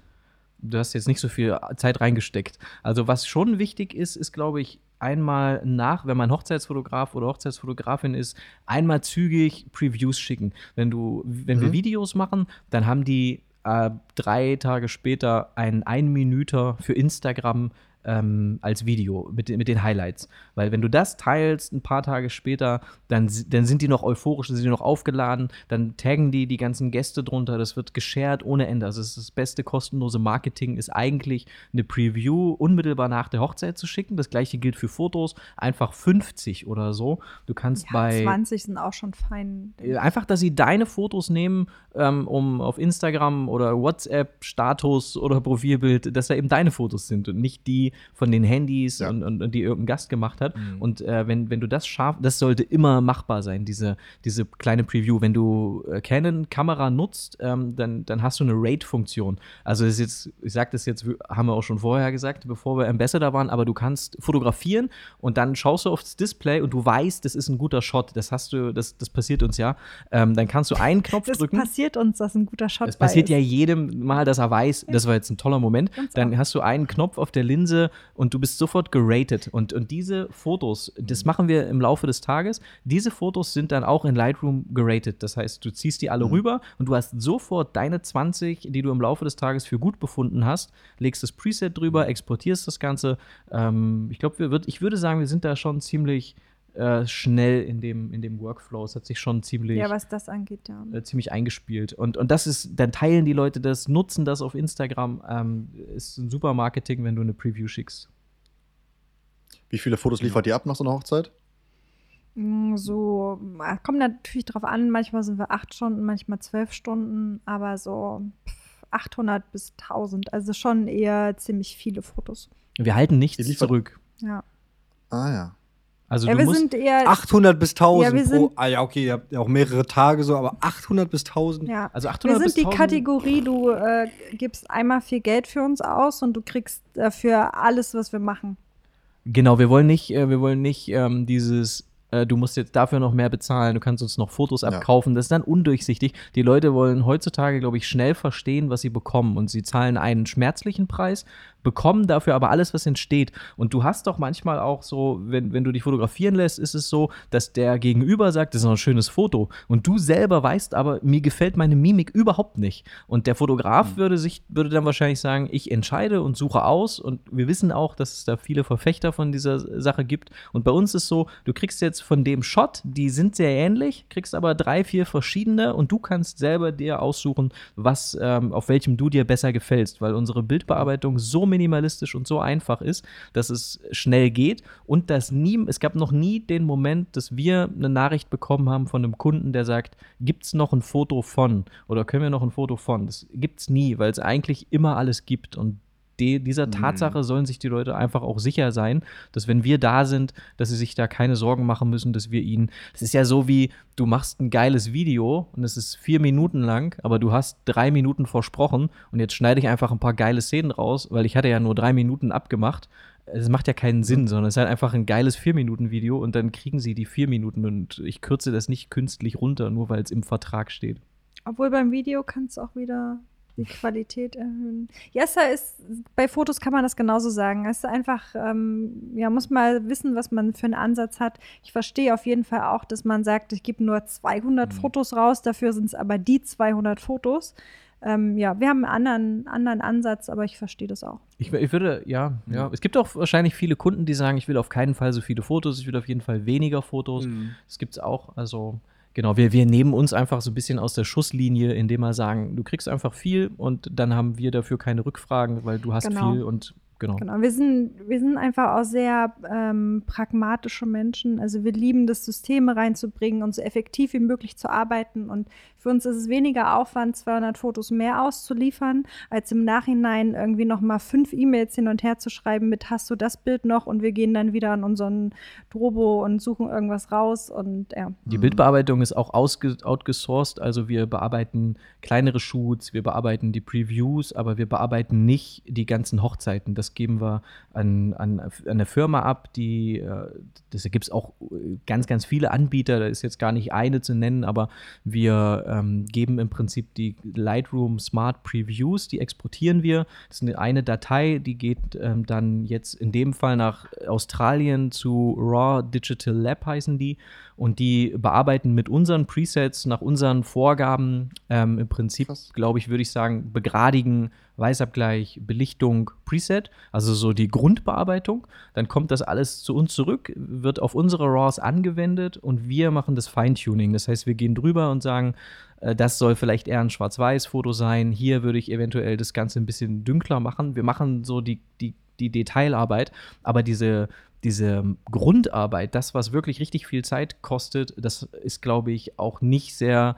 du hast jetzt nicht so viel Zeit reingesteckt. Also was schon wichtig ist, ist, glaube ich, einmal nach, wenn man Hochzeitsfotograf oder Hochzeitsfotografin ist, einmal zügig Previews schicken. Wenn du, wenn mhm. wir Videos machen, dann haben die äh, drei Tage später einen Einminüter für Instagram ähm, als Video mit, mit den Highlights. Weil wenn du das teilst ein paar Tage später, dann, dann sind die noch euphorisch, dann sind die noch aufgeladen, dann taggen die die ganzen Gäste drunter, das wird geshared ohne Ende. Also das, das beste kostenlose Marketing ist eigentlich eine Preview unmittelbar nach der Hochzeit zu schicken. Das gleiche gilt für Fotos, einfach 50 oder so. Du kannst ja, bei 20 sind auch schon fein. Einfach, dass sie deine Fotos nehmen, ähm, um auf Instagram oder WhatsApp Status oder Profilbild, dass da eben deine Fotos sind und nicht die Handy von den Handys ja. und, und, und, die irgendein Gast gemacht hat. Mhm. Und äh, wenn, wenn du das schaffst, das sollte immer machbar sein, diese, diese kleine Preview. Wenn du äh, Canon-Kamera nutzt, ähm, dann, dann hast du eine Rate-Funktion. Also ist jetzt, ich sage das jetzt, haben wir auch schon vorher gesagt, bevor wir Ambassador waren, aber du kannst fotografieren und dann schaust du aufs Display und du weißt, das ist ein guter Shot. Das hast du, das, das passiert uns ja. Ähm, dann kannst du einen Knopf das drücken. Das passiert uns, dass ein guter Shot Das passiert ist. ja jedem Mal, dass er weiß, das war jetzt ein toller Moment. Dann hast du einen Knopf auf der Linse und du bist sofort geratet. Und, und diese Fotos, das machen wir im Laufe des Tages, diese Fotos sind dann auch in Lightroom geratet. Das heißt, du ziehst die alle mhm. rüber und du hast sofort deine 20, die du im Laufe des Tages für gut befunden hast, legst das Preset drüber, mhm. exportierst das Ganze. Ähm, ich glaube, ich würde sagen, wir sind da schon ziemlich äh, schnell in dem, in dem Workflow. Es hat sich schon ziemlich. Ja, was das angeht, ja. Äh, ziemlich eingespielt. Und, und das ist, dann teilen die Leute das, nutzen das auf Instagram. Ähm, ist ein super Marketing, wenn du eine Preview schickst. Wie viele Fotos liefert ihr ab nach so einer Hochzeit? Mm, so, kommt natürlich drauf an, manchmal sind wir acht Stunden, manchmal zwölf Stunden, aber so 800 bis 1000, also schon eher ziemlich viele Fotos. Wir halten nichts zurück. Ja. Ah ja. Also ja, du wir musst sind eher 800 bis 1000 ja, pro. Ah ja, okay, ihr habt ja auch mehrere Tage so, aber 800 bis 1000. Ja. Also 800 wir sind die Kategorie, du äh, gibst einmal viel Geld für uns aus und du kriegst dafür alles, was wir machen. Genau, wir wollen nicht, äh, wir wollen nicht ähm, dieses äh, du musst jetzt dafür noch mehr bezahlen, du kannst uns noch Fotos abkaufen. Ja. Das ist dann undurchsichtig. Die Leute wollen heutzutage, glaube ich, schnell verstehen, was sie bekommen. Und sie zahlen einen schmerzlichen Preis bekommen dafür aber alles, was entsteht. Und du hast doch manchmal auch so, wenn, wenn du dich fotografieren lässt, ist es so, dass der Gegenüber sagt, das ist ein schönes Foto. Und du selber weißt aber, mir gefällt meine Mimik überhaupt nicht. Und der Fotograf mhm. würde sich, würde dann wahrscheinlich sagen, ich entscheide und suche aus. Und wir wissen auch, dass es da viele Verfechter von dieser Sache gibt. Und bei uns ist so, du kriegst jetzt von dem Shot, die sind sehr ähnlich, kriegst aber drei, vier verschiedene und du kannst selber dir aussuchen, was, ähm, auf welchem du dir besser gefällst, weil unsere Bildbearbeitung so minimalistisch und so einfach ist, dass es schnell geht und dass nie, es gab noch nie den Moment, dass wir eine Nachricht bekommen haben von einem Kunden, der sagt, gibt es noch ein Foto von oder können wir noch ein Foto von? Das gibt es nie, weil es eigentlich immer alles gibt und die, dieser mhm. Tatsache sollen sich die Leute einfach auch sicher sein, dass wenn wir da sind, dass sie sich da keine Sorgen machen müssen, dass wir ihnen. Es ist ja so wie, du machst ein geiles Video und es ist vier Minuten lang, aber du hast drei Minuten versprochen und jetzt schneide ich einfach ein paar geile Szenen raus, weil ich hatte ja nur drei Minuten abgemacht. Es macht ja keinen Sinn, sondern es ist halt einfach ein geiles Vier-Minuten-Video und dann kriegen sie die vier Minuten und ich kürze das nicht künstlich runter, nur weil es im Vertrag steht. Obwohl beim Video kannst du auch wieder die Qualität erhöhen. Ja, es ist, bei Fotos kann man das genauso sagen. Es ist einfach, ähm, ja, muss mal wissen, was man für einen Ansatz hat. Ich verstehe auf jeden Fall auch, dass man sagt, ich gebe nur 200 mhm. Fotos raus, dafür sind es aber die 200 Fotos. Ähm, ja, wir haben einen anderen, anderen Ansatz, aber ich verstehe das auch. Ich, ich, würde, ja, ja. Es gibt auch wahrscheinlich viele Kunden, die sagen, ich will auf keinen Fall so viele Fotos, ich will auf jeden Fall weniger Fotos. Mhm. Das gibt es auch. Also Genau, wir, wir nehmen uns einfach so ein bisschen aus der Schusslinie, indem wir sagen, du kriegst einfach viel und dann haben wir dafür keine Rückfragen, weil du hast genau. viel und Genau. genau. Wir sind, wir sind einfach auch sehr ähm, pragmatische Menschen. Also wir lieben das, Systeme reinzubringen und so effektiv wie möglich zu arbeiten. Und für uns ist es weniger Aufwand, 200 Fotos mehr auszuliefern, als im Nachhinein irgendwie noch mal fünf E-Mails hin und her zu schreiben mit hast du das Bild noch und wir gehen dann wieder an unseren Drobo und suchen irgendwas raus und ja. Die Bildbearbeitung ist auch outgesourced, also wir bearbeiten kleinere Shoots, wir bearbeiten die Previews, aber wir bearbeiten nicht die ganzen Hochzeiten. Das geben wir an, an, an eine Firma ab, die, äh, das gibt es auch ganz, ganz viele Anbieter, da ist jetzt gar nicht eine zu nennen, aber wir ähm, geben im Prinzip die Lightroom Smart Previews, die exportieren wir. Das ist eine Datei, die geht ähm, dann jetzt in dem Fall nach Australien zu Raw Digital Lab heißen die und die bearbeiten mit unseren Presets nach unseren Vorgaben ähm, im Prinzip, glaube ich, würde ich sagen, begradigen Weißabgleich, Belichtung, Preset, also so die Grundbearbeitung. Dann kommt das alles zu uns zurück, wird auf unsere RAWs angewendet und wir machen das Feintuning. Das heißt, wir gehen drüber und sagen, äh, das soll vielleicht eher ein Schwarz-Weiß-Foto sein. Hier würde ich eventuell das Ganze ein bisschen dünkler machen. Wir machen so die, die, die Detailarbeit, aber diese, diese Grundarbeit, das, was wirklich richtig viel Zeit kostet, das ist, glaube ich, auch nicht sehr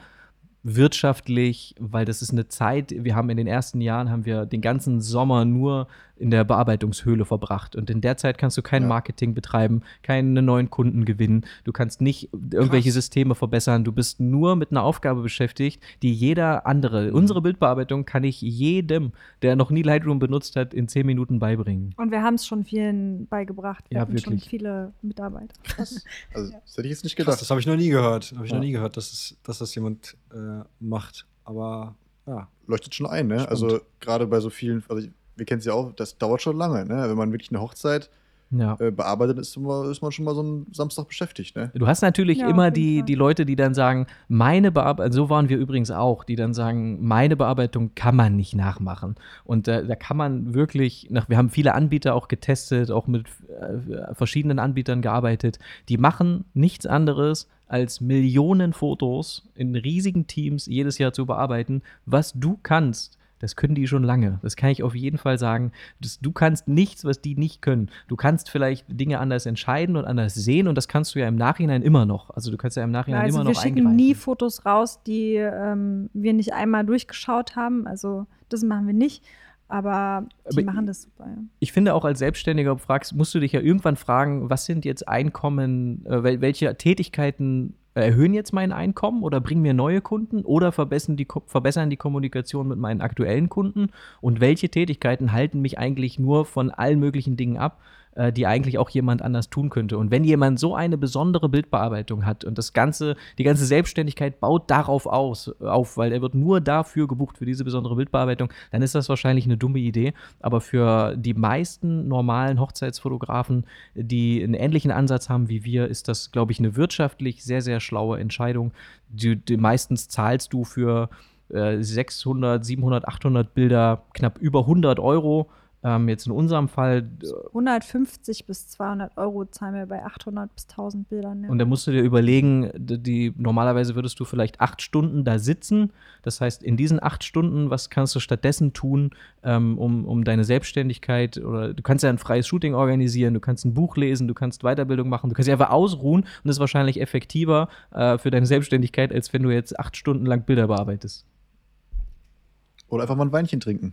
wirtschaftlich, weil das ist eine Zeit, wir haben in den ersten Jahren, haben wir den ganzen Sommer nur in der Bearbeitungshöhle verbracht. Und in der Zeit kannst du kein ja. Marketing betreiben, keine neuen Kunden gewinnen, du kannst nicht irgendwelche Krass. Systeme verbessern, du bist nur mit einer Aufgabe beschäftigt, die jeder andere, mhm. unsere Bildbearbeitung kann ich jedem, der noch nie Lightroom benutzt hat, in zehn Minuten beibringen. Und wir haben es schon vielen beigebracht. Wir ja, hatten wirklich. schon viele Mitarbeiter. Krass. Also, das hätte ich jetzt nicht gedacht. Krass, das habe ich noch nie gehört. Habe ich ja. noch nie gehört, dass, es, dass das jemand äh, macht. Aber ja. Leuchtet schon ein, ne? Also gerade bei so vielen, also wir kennen es ja auch, das dauert schon lange, ne? Wenn man wirklich eine Hochzeit ja. äh, bearbeitet, ist, ist, man schon mal so einen Samstag beschäftigt. Ne? Du hast natürlich ja, immer die, die Leute, die dann sagen, meine Bearbeitung, so waren wir übrigens auch, die dann sagen, meine Bearbeitung kann man nicht nachmachen. Und äh, da kann man wirklich, nach, wir haben viele Anbieter auch getestet, auch mit äh, verschiedenen Anbietern gearbeitet, die machen nichts anderes, als Millionen Fotos in riesigen Teams jedes Jahr zu bearbeiten. Was du kannst, das können die schon lange. Das kann ich auf jeden Fall sagen. Das, du kannst nichts, was die nicht können. Du kannst vielleicht Dinge anders entscheiden und anders sehen und das kannst du ja im Nachhinein immer noch. Also du kannst ja im Nachhinein ja, also immer noch eingreifen. Wir schicken nie Fotos raus, die ähm, wir nicht einmal durchgeschaut haben. Also das machen wir nicht. Aber die Aber machen das super. Ja. Ich finde auch als Selbstständiger fragst, musst du dich ja irgendwann fragen, was sind jetzt Einkommen, äh, welche Tätigkeiten erhöhen jetzt mein Einkommen oder bringen mir neue Kunden oder verbessern die, verbessern die Kommunikation mit meinen aktuellen Kunden und welche Tätigkeiten halten mich eigentlich nur von allen möglichen Dingen ab, äh, die eigentlich auch jemand anders tun könnte. Und wenn jemand so eine besondere Bildbearbeitung hat und das ganze, die ganze Selbstständigkeit baut darauf aus, auf, weil er wird nur dafür gebucht für diese besondere Bildbearbeitung, dann ist das wahrscheinlich eine dumme Idee. Aber für die meisten normalen Hochzeitsfotografen, die einen ähnlichen Ansatz haben wie wir, ist das, glaube ich, eine wirtschaftlich sehr, sehr schlaue Entscheidung. Die, die meistens zahlst du für 600, 700, 800 Bilder knapp über 100 Euro ähm, jetzt in unserem Fall. 150 bis 200 Euro zahlen wir bei 800 bis 1000 Bildern. Ja. Und da musst du dir überlegen, die, normalerweise würdest du vielleicht acht Stunden da sitzen. Das heißt, in diesen acht Stunden, was kannst du stattdessen tun, ähm, um, um deine Selbstständigkeit oder du kannst ja ein freies Shooting organisieren, du kannst ein Buch lesen, du kannst Weiterbildung machen, du kannst dich einfach ausruhen und das ist wahrscheinlich effektiver äh, für deine Selbstständigkeit, als wenn du jetzt acht Stunden lang Bilder bearbeitest. Oder einfach mal ein Weinchen trinken.